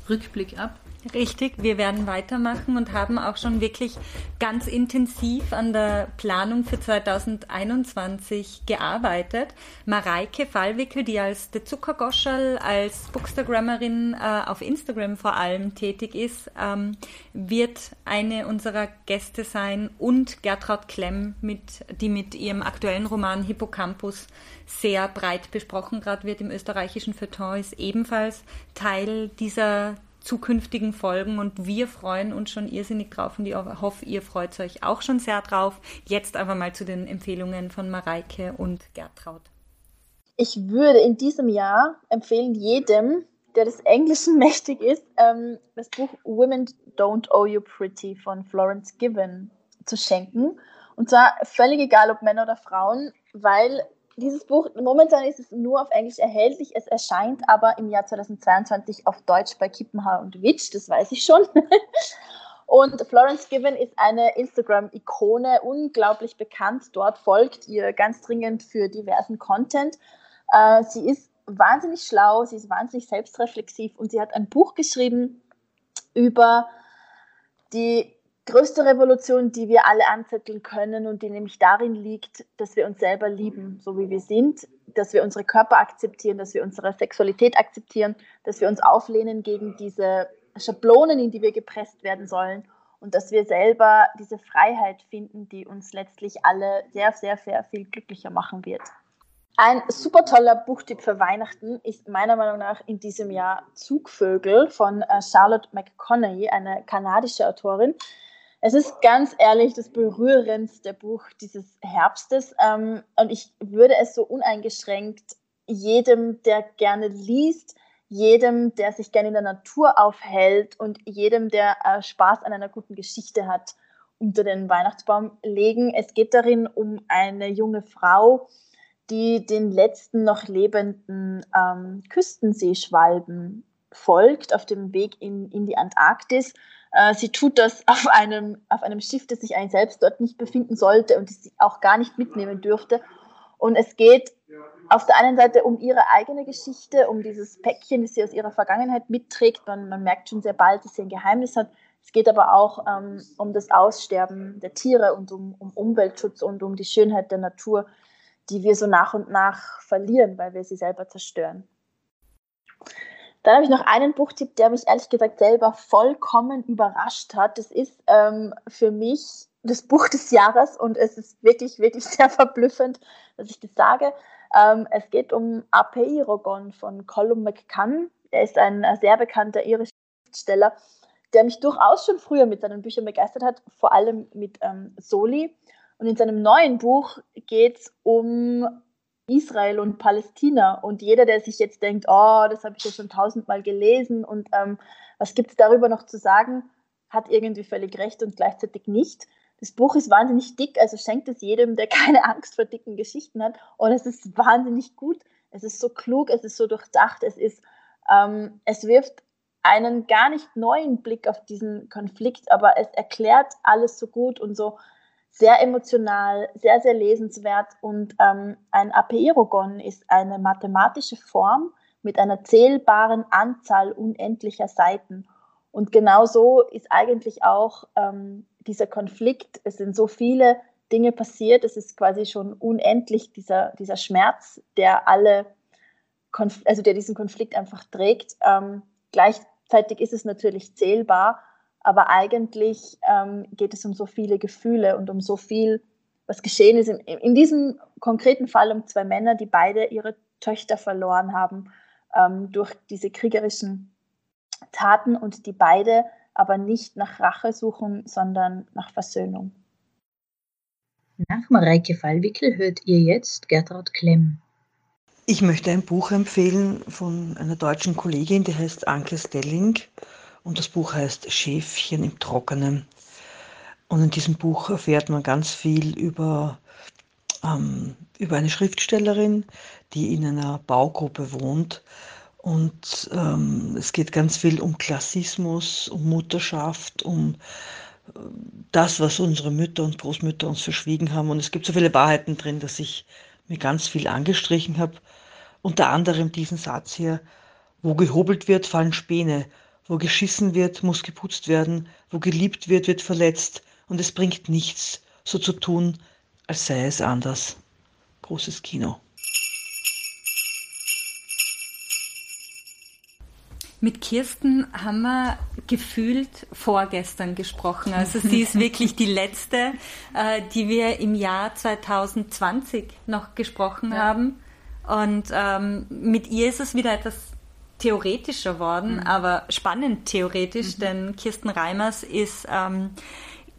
Rückblick ab, Richtig, wir werden weitermachen und haben auch schon wirklich ganz intensiv an der Planung für 2021 gearbeitet. Mareike Fallwickel, die als der Zuckergoschel, als Bookstagrammerin äh, auf Instagram vor allem tätig ist, ähm, wird eine unserer Gäste sein und Gertraud Klemm, mit, die mit ihrem aktuellen Roman Hippocampus sehr breit besprochen gerade wird im österreichischen Feuilleton, ist ebenfalls Teil dieser zukünftigen Folgen und wir freuen uns schon irrsinnig drauf und ich hoffe, ihr freut euch auch schon sehr drauf. Jetzt aber mal zu den Empfehlungen von Mareike und Gertraud. Ich würde in diesem Jahr empfehlen jedem, der des Englischen mächtig ist, ähm, das Buch Women Don't Owe You Pretty von Florence Given zu schenken. Und zwar völlig egal, ob Männer oder Frauen, weil dieses Buch, momentan ist es nur auf Englisch erhältlich. Es erscheint aber im Jahr 2022 auf Deutsch bei Kippenhauer und Witsch, das weiß ich schon. Und Florence Given ist eine Instagram-Ikone, unglaublich bekannt. Dort folgt ihr ganz dringend für diversen Content. Äh, sie ist wahnsinnig schlau, sie ist wahnsinnig selbstreflexiv und sie hat ein Buch geschrieben über die größte Revolution, die wir alle anzetteln können und die nämlich darin liegt, dass wir uns selber lieben, so wie wir sind, dass wir unsere Körper akzeptieren, dass wir unsere Sexualität akzeptieren, dass wir uns auflehnen gegen diese Schablonen, in die wir gepresst werden sollen und dass wir selber diese Freiheit finden, die uns letztlich alle sehr, sehr, sehr viel glücklicher machen wird. Ein super toller Buchtipp für Weihnachten ist meiner Meinung nach in diesem Jahr Zugvögel von äh, Charlotte McConaughey, eine kanadische Autorin. Es ist ganz ehrlich das berührendste Buch dieses Herbstes ähm, und ich würde es so uneingeschränkt jedem, der gerne liest, jedem, der sich gerne in der Natur aufhält und jedem, der äh, Spaß an einer guten Geschichte hat, unter den Weihnachtsbaum legen. Es geht darin um eine junge Frau, die den letzten noch lebenden ähm, Küstenseeschwalben folgt auf dem Weg in, in die Antarktis sie tut das auf einem, auf einem Schiff, das sich eigentlich selbst dort nicht befinden sollte und das sie auch gar nicht mitnehmen dürfte. Und es geht auf der einen Seite um ihre eigene Geschichte, um dieses Päckchen, das sie aus ihrer Vergangenheit mitträgt. Man, man merkt schon sehr bald, dass sie ein Geheimnis hat. Es geht aber auch ähm, um das Aussterben der Tiere und um, um Umweltschutz und um die Schönheit der Natur, die wir so nach und nach verlieren, weil wir sie selber zerstören. Dann habe ich noch einen Buchtipp, der mich ehrlich gesagt selber vollkommen überrascht hat. Das ist ähm, für mich das Buch des Jahres und es ist wirklich, wirklich sehr verblüffend, dass ich das sage. Ähm, es geht um Apeirogon von Colum McCann. Er ist ein sehr bekannter irischer Schriftsteller, der mich durchaus schon früher mit seinen Büchern begeistert hat, vor allem mit ähm, Soli. Und in seinem neuen Buch geht es um Israel und Palästina. Und jeder, der sich jetzt denkt, oh, das habe ich ja schon tausendmal gelesen und ähm, was gibt es darüber noch zu sagen, hat irgendwie völlig recht und gleichzeitig nicht. Das Buch ist wahnsinnig dick, also schenkt es jedem, der keine Angst vor dicken Geschichten hat. Und es ist wahnsinnig gut. Es ist so klug, es ist so durchdacht, es ist, ähm, es wirft einen gar nicht neuen Blick auf diesen Konflikt, aber es erklärt alles so gut und so sehr emotional, sehr, sehr lesenswert. Und ähm, ein Apeirogon ist eine mathematische Form mit einer zählbaren Anzahl unendlicher Seiten. Und genau so ist eigentlich auch ähm, dieser Konflikt. Es sind so viele Dinge passiert. Es ist quasi schon unendlich dieser, dieser Schmerz, der alle, Konf also der diesen Konflikt einfach trägt. Ähm, gleichzeitig ist es natürlich zählbar, aber eigentlich ähm, geht es um so viele Gefühle und um so viel, was geschehen ist. In, in, diesem konkreten Fall um zwei Männer, die beide ihre Töchter verloren haben ähm, durch diese kriegerischen Taten und die beide aber nicht nach Rache suchen, sondern nach Versöhnung. Nach Mareike Fallwickel hört ihr jetzt Gertraud Klemm. Ich möchte ein Buch empfehlen von einer deutschen Kollegin, die heißt Anke Stelling und das Buch heißt Schäfchen im Trockenen. Und in diesem Buch erfährt man ganz viel über, ähm, über eine Schriftstellerin, die in einer Baugruppe wohnt und ähm, es geht ganz viel um Klassismus, um Mutterschaft, um äh, das, was unsere Mütter und Großmütter uns verschwiegen haben. Und es gibt so viele Wahrheiten drin, dass ich mir ganz viel angestrichen habe. Unter anderem diesen Satz hier, wo gehobelt wird, fallen Späne, wo geschissen wird, muss geputzt werden, wo geliebt wird, wird verletzt. Und es bringt nichts, so zu tun, als sei es anders. Großes Kino. Mit Kirsten haben wir gefühlt vorgestern gesprochen. Also sie ist wirklich die letzte, äh, die wir im Jahr 2020 noch gesprochen ja. haben. Und ähm, mit ihr ist es wieder etwas theoretischer worden, mhm. aber spannend theoretisch, mhm. denn Kirsten Reimers ist ähm,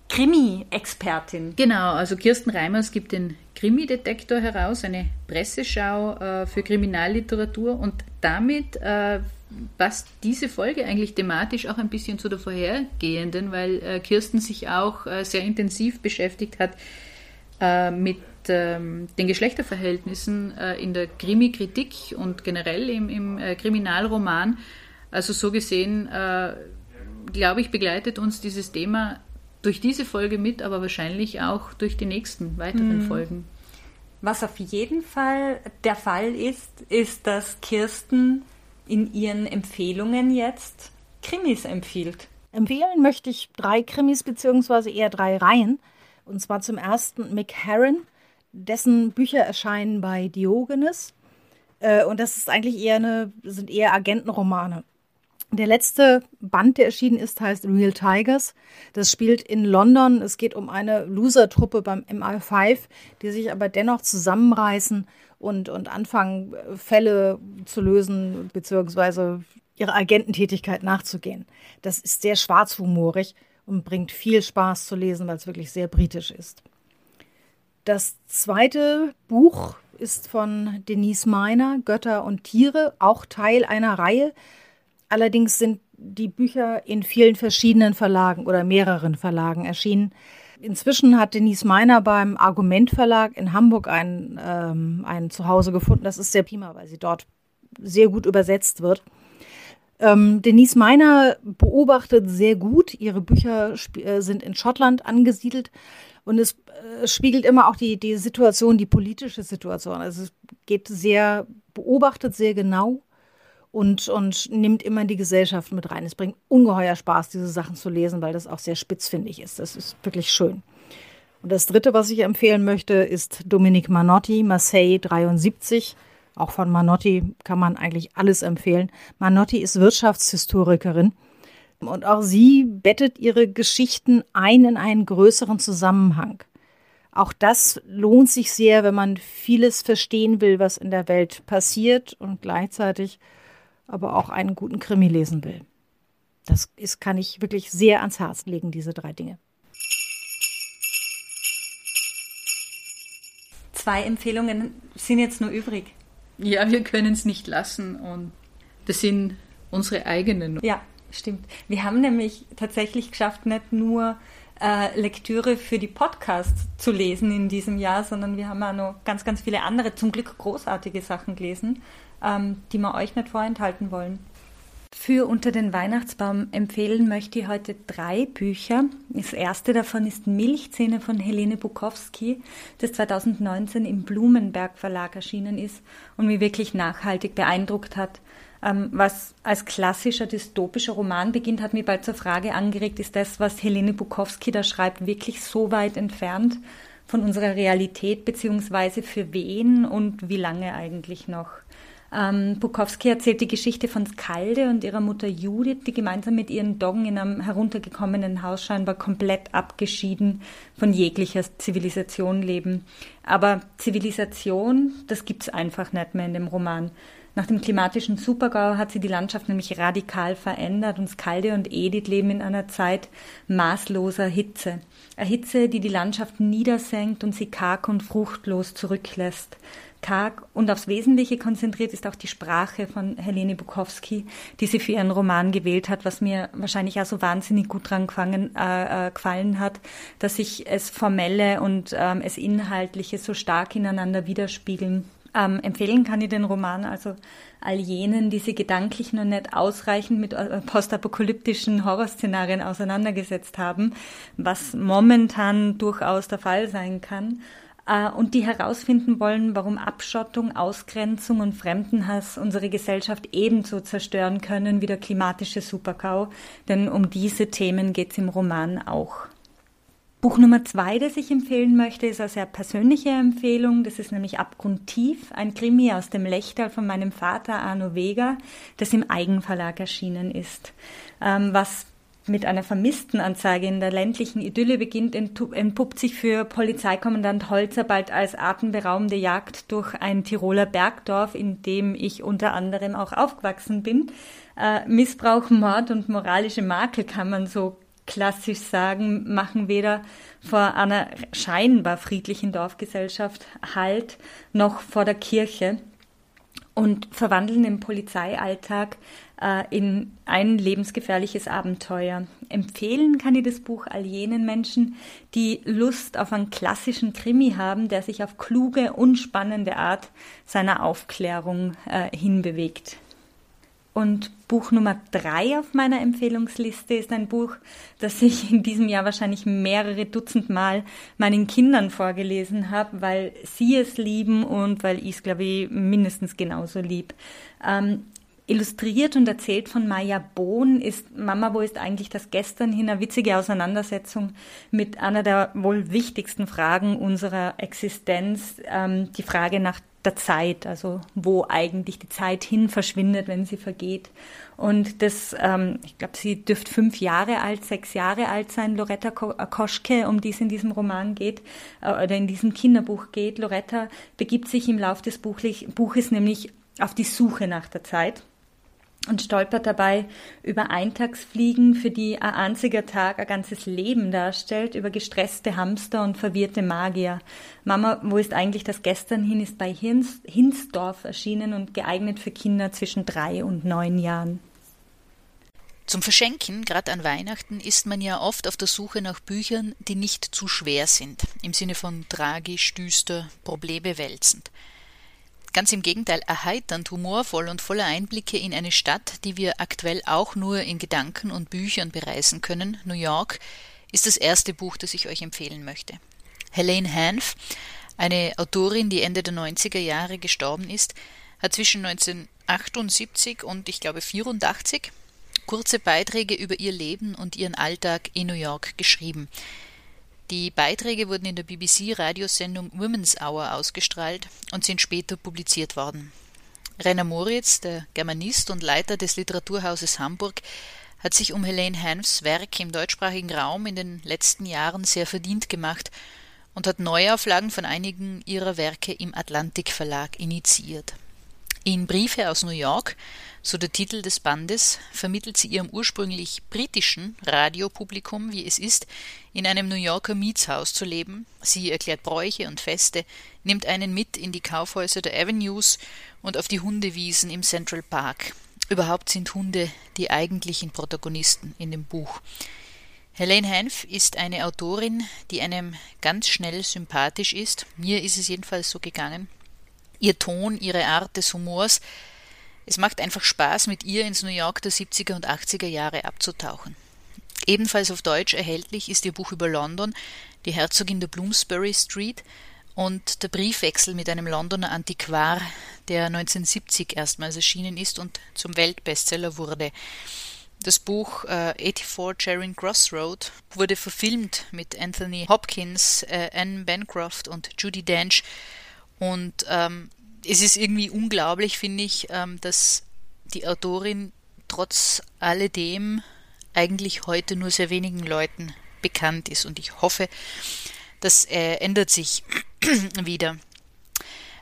Krimi-Expertin. Genau, also Kirsten Reimers gibt den Krimi-Detektor heraus, eine Presseschau äh, für Kriminalliteratur und damit äh, passt diese Folge eigentlich thematisch auch ein bisschen zu der vorhergehenden, weil äh, Kirsten sich auch äh, sehr intensiv beschäftigt hat äh, mit ähm, den Geschlechterverhältnissen äh, in der Krimi-Kritik und generell im, im äh, Kriminalroman. Also so gesehen, äh, glaube ich, begleitet uns dieses Thema durch diese Folge mit, aber wahrscheinlich auch durch die nächsten weiteren mhm. Folgen. Was auf jeden Fall der Fall ist, ist, dass Kirsten in ihren Empfehlungen jetzt Krimis empfiehlt. Empfehlen möchte ich drei Krimis, beziehungsweise eher drei Reihen. Und zwar zum ersten Mick Herron, dessen Bücher erscheinen bei Diogenes. Äh, und das ist eigentlich eher eine, sind eher Agentenromane. Der letzte Band, der erschienen ist, heißt Real Tigers. Das spielt in London. Es geht um eine Loser-Truppe beim MI5, die sich aber dennoch zusammenreißen und, und anfangen, Fälle zu lösen, beziehungsweise ihrer Agententätigkeit nachzugehen. Das ist sehr schwarzhumorig und bringt viel Spaß zu lesen, weil es wirklich sehr britisch ist. Das zweite Buch ist von Denise Meiner, Götter und Tiere, auch Teil einer Reihe. Allerdings sind die Bücher in vielen verschiedenen Verlagen oder mehreren Verlagen erschienen. Inzwischen hat Denise Meiner beim Argument Verlag in Hamburg ein, ähm, ein Zuhause gefunden. Das ist sehr prima, weil sie dort sehr gut übersetzt wird. Ähm, Denise Meiner beobachtet sehr gut. Ihre Bücher äh, sind in Schottland angesiedelt und es äh, spiegelt immer auch die, die Situation, die politische Situation. Also es geht sehr, beobachtet sehr genau und, und nimmt immer die Gesellschaft mit rein. Es bringt ungeheuer Spaß, diese Sachen zu lesen, weil das auch sehr spitzfindig ist. Das ist wirklich schön. Und das dritte, was ich empfehlen möchte, ist Dominique Manotti, Marseille 73. Auch von Manotti kann man eigentlich alles empfehlen. Manotti ist Wirtschaftshistorikerin und auch sie bettet ihre Geschichten ein in einen größeren Zusammenhang. Auch das lohnt sich sehr, wenn man vieles verstehen will, was in der Welt passiert und gleichzeitig aber auch einen guten Krimi lesen will. Das ist, kann ich wirklich sehr ans Herz legen, diese drei Dinge. zwei Empfehlungen sind jetzt nur übrig. Ja, wir können es nicht lassen und das sind unsere eigenen. Ja, stimmt. Wir haben nämlich tatsächlich geschafft, nicht nur äh, Lektüre für die Podcasts zu lesen in diesem Jahr, sondern wir haben auch noch ganz, ganz viele andere, zum Glück großartige Sachen gelesen, ähm, die wir euch nicht vorenthalten wollen. Für Unter den Weihnachtsbaum empfehlen möchte ich heute drei Bücher. Das erste davon ist Milchzähne von Helene Bukowski, das 2019 im Blumenberg Verlag erschienen ist und mich wirklich nachhaltig beeindruckt hat. Ähm, was als klassischer dystopischer Roman beginnt, hat mich bald zur Frage angeregt, ist das, was Helene Bukowski da schreibt, wirklich so weit entfernt von unserer Realität, beziehungsweise für wen und wie lange eigentlich noch? Ähm, Bukowski erzählt die Geschichte von Skalde und ihrer Mutter Judith, die gemeinsam mit ihren Doggen in einem heruntergekommenen Haus scheinbar komplett abgeschieden von jeglicher Zivilisation leben. Aber Zivilisation, das gibt's einfach nicht mehr in dem Roman. Nach dem klimatischen Supergau hat sie die Landschaft nämlich radikal verändert und Skalde und Edith leben in einer Zeit maßloser Hitze. Eine Hitze, die die Landschaft niedersenkt und sie karg und fruchtlos zurücklässt. Karg und aufs Wesentliche konzentriert ist auch die Sprache von Helene Bukowski, die sie für ihren Roman gewählt hat, was mir wahrscheinlich auch so wahnsinnig gut dran gefallen, äh, äh, gefallen hat, dass sich es Formelle und ähm, es Inhaltliche so stark ineinander widerspiegeln. Ähm, empfehlen kann ich den Roman also all jenen, die sich gedanklich noch nicht ausreichend mit äh, postapokalyptischen Horrorszenarien auseinandergesetzt haben, was momentan durchaus der Fall sein kann äh, und die herausfinden wollen, warum Abschottung, Ausgrenzung und Fremdenhass unsere Gesellschaft ebenso zerstören können wie der klimatische Supergau. Denn um diese Themen geht es im Roman auch. Buch Nummer zwei, das ich empfehlen möchte, ist eine sehr persönliche Empfehlung. Das ist nämlich Abgrundtief, ein Krimi aus dem Lechtal von meinem Vater Arno Vega, das im Eigenverlag erschienen ist. Ähm, was mit einer Vermisstenanzeige in der ländlichen Idylle beginnt, entpuppt sich für Polizeikommandant Holzer bald als atemberaubende Jagd durch ein Tiroler Bergdorf, in dem ich unter anderem auch aufgewachsen bin. Äh, Missbrauch, Mord und moralische Makel kann man so klassisch sagen, machen weder vor einer scheinbar friedlichen Dorfgesellschaft Halt noch vor der Kirche und verwandeln den Polizeialltag äh, in ein lebensgefährliches Abenteuer. Empfehlen kann ich das Buch all jenen Menschen, die Lust auf einen klassischen Krimi haben, der sich auf kluge, unspannende Art seiner Aufklärung äh, hinbewegt. Und Buch Nummer drei auf meiner Empfehlungsliste ist ein Buch, das ich in diesem Jahr wahrscheinlich mehrere Dutzend Mal meinen Kindern vorgelesen habe, weil sie es lieben und weil ich es, glaube ich, mindestens genauso lieb. Ähm, illustriert und erzählt von Maya Bohn ist Mama, wo ist eigentlich das gestern hin? Eine witzige Auseinandersetzung mit einer der wohl wichtigsten Fragen unserer Existenz, ähm, die Frage nach der Zeit, also wo eigentlich die Zeit hin verschwindet, wenn sie vergeht. Und das, ähm, ich glaube, sie dürfte fünf Jahre alt, sechs Jahre alt sein, Loretta äh, Koschke, um die es in diesem Roman geht, äh, oder in diesem Kinderbuch geht. Loretta begibt sich im Lauf des Buches nämlich auf die Suche nach der Zeit und stolpert dabei über Eintagsfliegen, für die ein einziger Tag ein ganzes Leben darstellt, über gestresste Hamster und verwirrte Magier. Mama, wo ist eigentlich das Gestern hin, ist bei Hins, Hinsdorf erschienen und geeignet für Kinder zwischen drei und neun Jahren. Zum Verschenken, gerade an Weihnachten, ist man ja oft auf der Suche nach Büchern, die nicht zu schwer sind, im Sinne von tragisch, düster, problembewälzend. Ganz im Gegenteil, erheiternd, humorvoll und voller Einblicke in eine Stadt, die wir aktuell auch nur in Gedanken und Büchern bereisen können, New York, ist das erste Buch, das ich euch empfehlen möchte. Helene Hanf, eine Autorin, die Ende der 90er Jahre gestorben ist, hat zwischen 1978 und ich glaube 84 kurze Beiträge über ihr Leben und ihren Alltag in New York geschrieben. Die Beiträge wurden in der BBC-Radiosendung Women's Hour ausgestrahlt und sind später publiziert worden. Rainer Moritz, der Germanist und Leiter des Literaturhauses Hamburg, hat sich um Helene Hanfs Werk im deutschsprachigen Raum in den letzten Jahren sehr verdient gemacht und hat Neuauflagen von einigen ihrer Werke im Atlantik Verlag initiiert. In Briefe aus New York, so der Titel des Bandes, vermittelt sie ihrem ursprünglich britischen Radiopublikum, wie es ist, in einem New Yorker Mietshaus zu leben. Sie erklärt Bräuche und Feste, nimmt einen mit in die Kaufhäuser der Avenues und auf die Hundewiesen im Central Park. Überhaupt sind Hunde die eigentlichen Protagonisten in dem Buch. Helene Hanf ist eine Autorin, die einem ganz schnell sympathisch ist. Mir ist es jedenfalls so gegangen ihr Ton, ihre Art des Humors. Es macht einfach Spaß, mit ihr ins New York der 70er und 80er Jahre abzutauchen. Ebenfalls auf Deutsch erhältlich ist ihr Buch über London, Die Herzogin der Bloomsbury Street und der Briefwechsel mit einem Londoner Antiquar, der 1970 erstmals erschienen ist und zum Weltbestseller wurde. Das Buch äh, 84 Charing Cross Road wurde verfilmt mit Anthony Hopkins, äh, Anne Bancroft und Judy Dench und ähm, es ist irgendwie unglaublich, finde ich, ähm, dass die Autorin trotz alledem eigentlich heute nur sehr wenigen Leuten bekannt ist. Und ich hoffe, das äh, ändert sich wieder.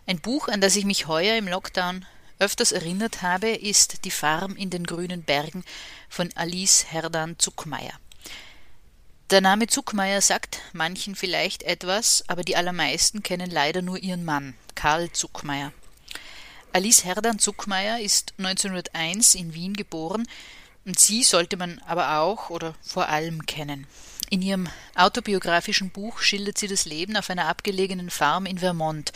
Ein Buch, an das ich mich heuer im Lockdown öfters erinnert habe, ist Die Farm in den grünen Bergen von Alice Herdan Zuckmeier. Der Name Zuckmeier sagt manchen vielleicht etwas, aber die allermeisten kennen leider nur ihren Mann, Karl Zuckmeier. Alice Herdan Zuckmeier ist 1901 in Wien geboren und sie sollte man aber auch oder vor allem kennen. In ihrem autobiografischen Buch schildert sie das Leben auf einer abgelegenen Farm in Vermont,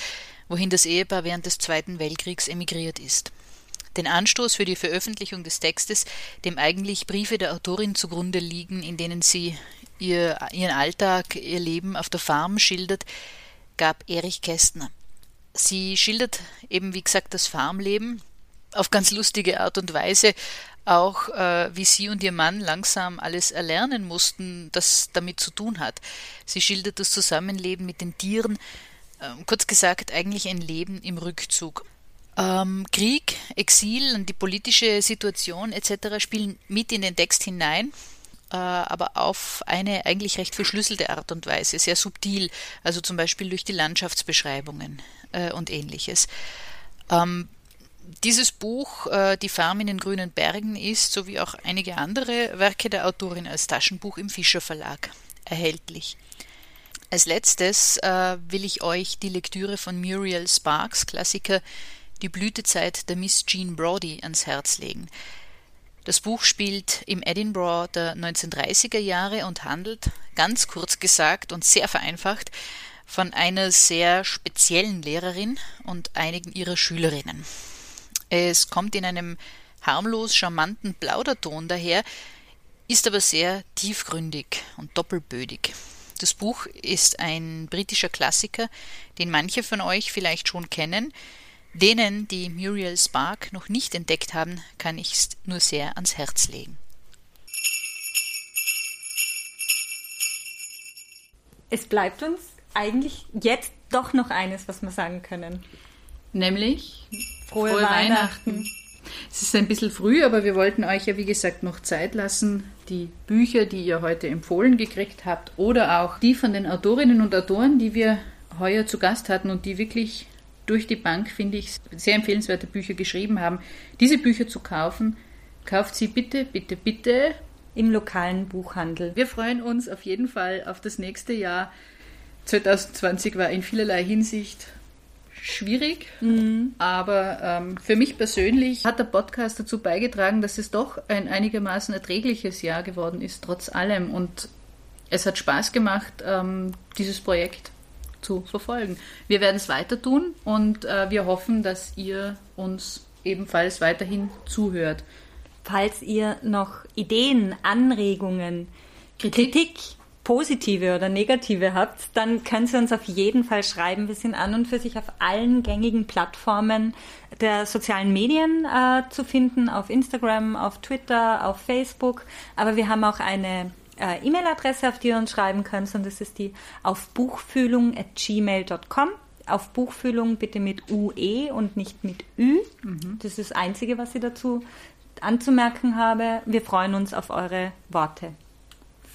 wohin das Ehepaar während des Zweiten Weltkriegs emigriert ist. Den Anstoß für die Veröffentlichung des Textes, dem eigentlich Briefe der Autorin zugrunde liegen, in denen sie ihr, ihren Alltag, ihr Leben auf der Farm schildert, gab Erich Kästner. Sie schildert eben, wie gesagt, das Farmleben auf ganz lustige Art und Weise, auch äh, wie sie und ihr Mann langsam alles erlernen mussten, das damit zu tun hat. Sie schildert das Zusammenleben mit den Tieren, äh, kurz gesagt eigentlich ein Leben im Rückzug. Ähm, Krieg, Exil und die politische Situation etc. spielen mit in den Text hinein äh, aber auf eine eigentlich recht verschlüsselte Art und Weise, sehr subtil, also zum Beispiel durch die Landschaftsbeschreibungen äh, und ähnliches. Ähm, dieses Buch, äh, Die Farm in den grünen Bergen, ist, sowie auch einige andere Werke der Autorin als Taschenbuch im Fischer Verlag erhältlich. Als letztes äh, will ich euch die Lektüre von Muriel Sparks Klassiker Die Blütezeit der Miss Jean Brodie ans Herz legen. Das Buch spielt im Edinburgh der 1930er Jahre und handelt, ganz kurz gesagt und sehr vereinfacht, von einer sehr speziellen Lehrerin und einigen ihrer Schülerinnen. Es kommt in einem harmlos charmanten Plauderton daher, ist aber sehr tiefgründig und doppelbödig. Das Buch ist ein britischer Klassiker, den manche von euch vielleicht schon kennen, Denen, die Muriel Spark noch nicht entdeckt haben, kann ich es nur sehr ans Herz legen. Es bleibt uns eigentlich jetzt doch noch eines, was wir sagen können. Nämlich frohe, frohe Weihnachten. Weihnachten. Es ist ein bisschen früh, aber wir wollten euch ja wie gesagt noch Zeit lassen, die Bücher, die ihr heute empfohlen gekriegt habt, oder auch die von den Autorinnen und Autoren, die wir heuer zu Gast hatten und die wirklich durch die Bank, finde ich, sehr empfehlenswerte Bücher geschrieben haben. Diese Bücher zu kaufen, kauft sie bitte, bitte, bitte im lokalen Buchhandel. Wir freuen uns auf jeden Fall auf das nächste Jahr. 2020 war in vielerlei Hinsicht schwierig, mhm. aber ähm, für mich persönlich hat der Podcast dazu beigetragen, dass es doch ein einigermaßen erträgliches Jahr geworden ist, trotz allem. Und es hat Spaß gemacht, ähm, dieses Projekt zu verfolgen. Wir werden es weiter tun und äh, wir hoffen, dass ihr uns ebenfalls weiterhin zuhört. Falls ihr noch Ideen, Anregungen, Kritik, Kritik positive oder negative habt, dann könnt ihr uns auf jeden Fall schreiben. Wir sind an und für sich auf allen gängigen Plattformen der sozialen Medien äh, zu finden, auf Instagram, auf Twitter, auf Facebook. Aber wir haben auch eine äh, E-Mail-Adresse, auf die ihr uns schreiben könnt, und das ist die auf buchfühlung.gmail.com. Auf Buchfühlung bitte mit UE und nicht mit Ü. Mhm. Das ist das Einzige, was ich dazu anzumerken habe. Wir freuen uns auf eure Worte.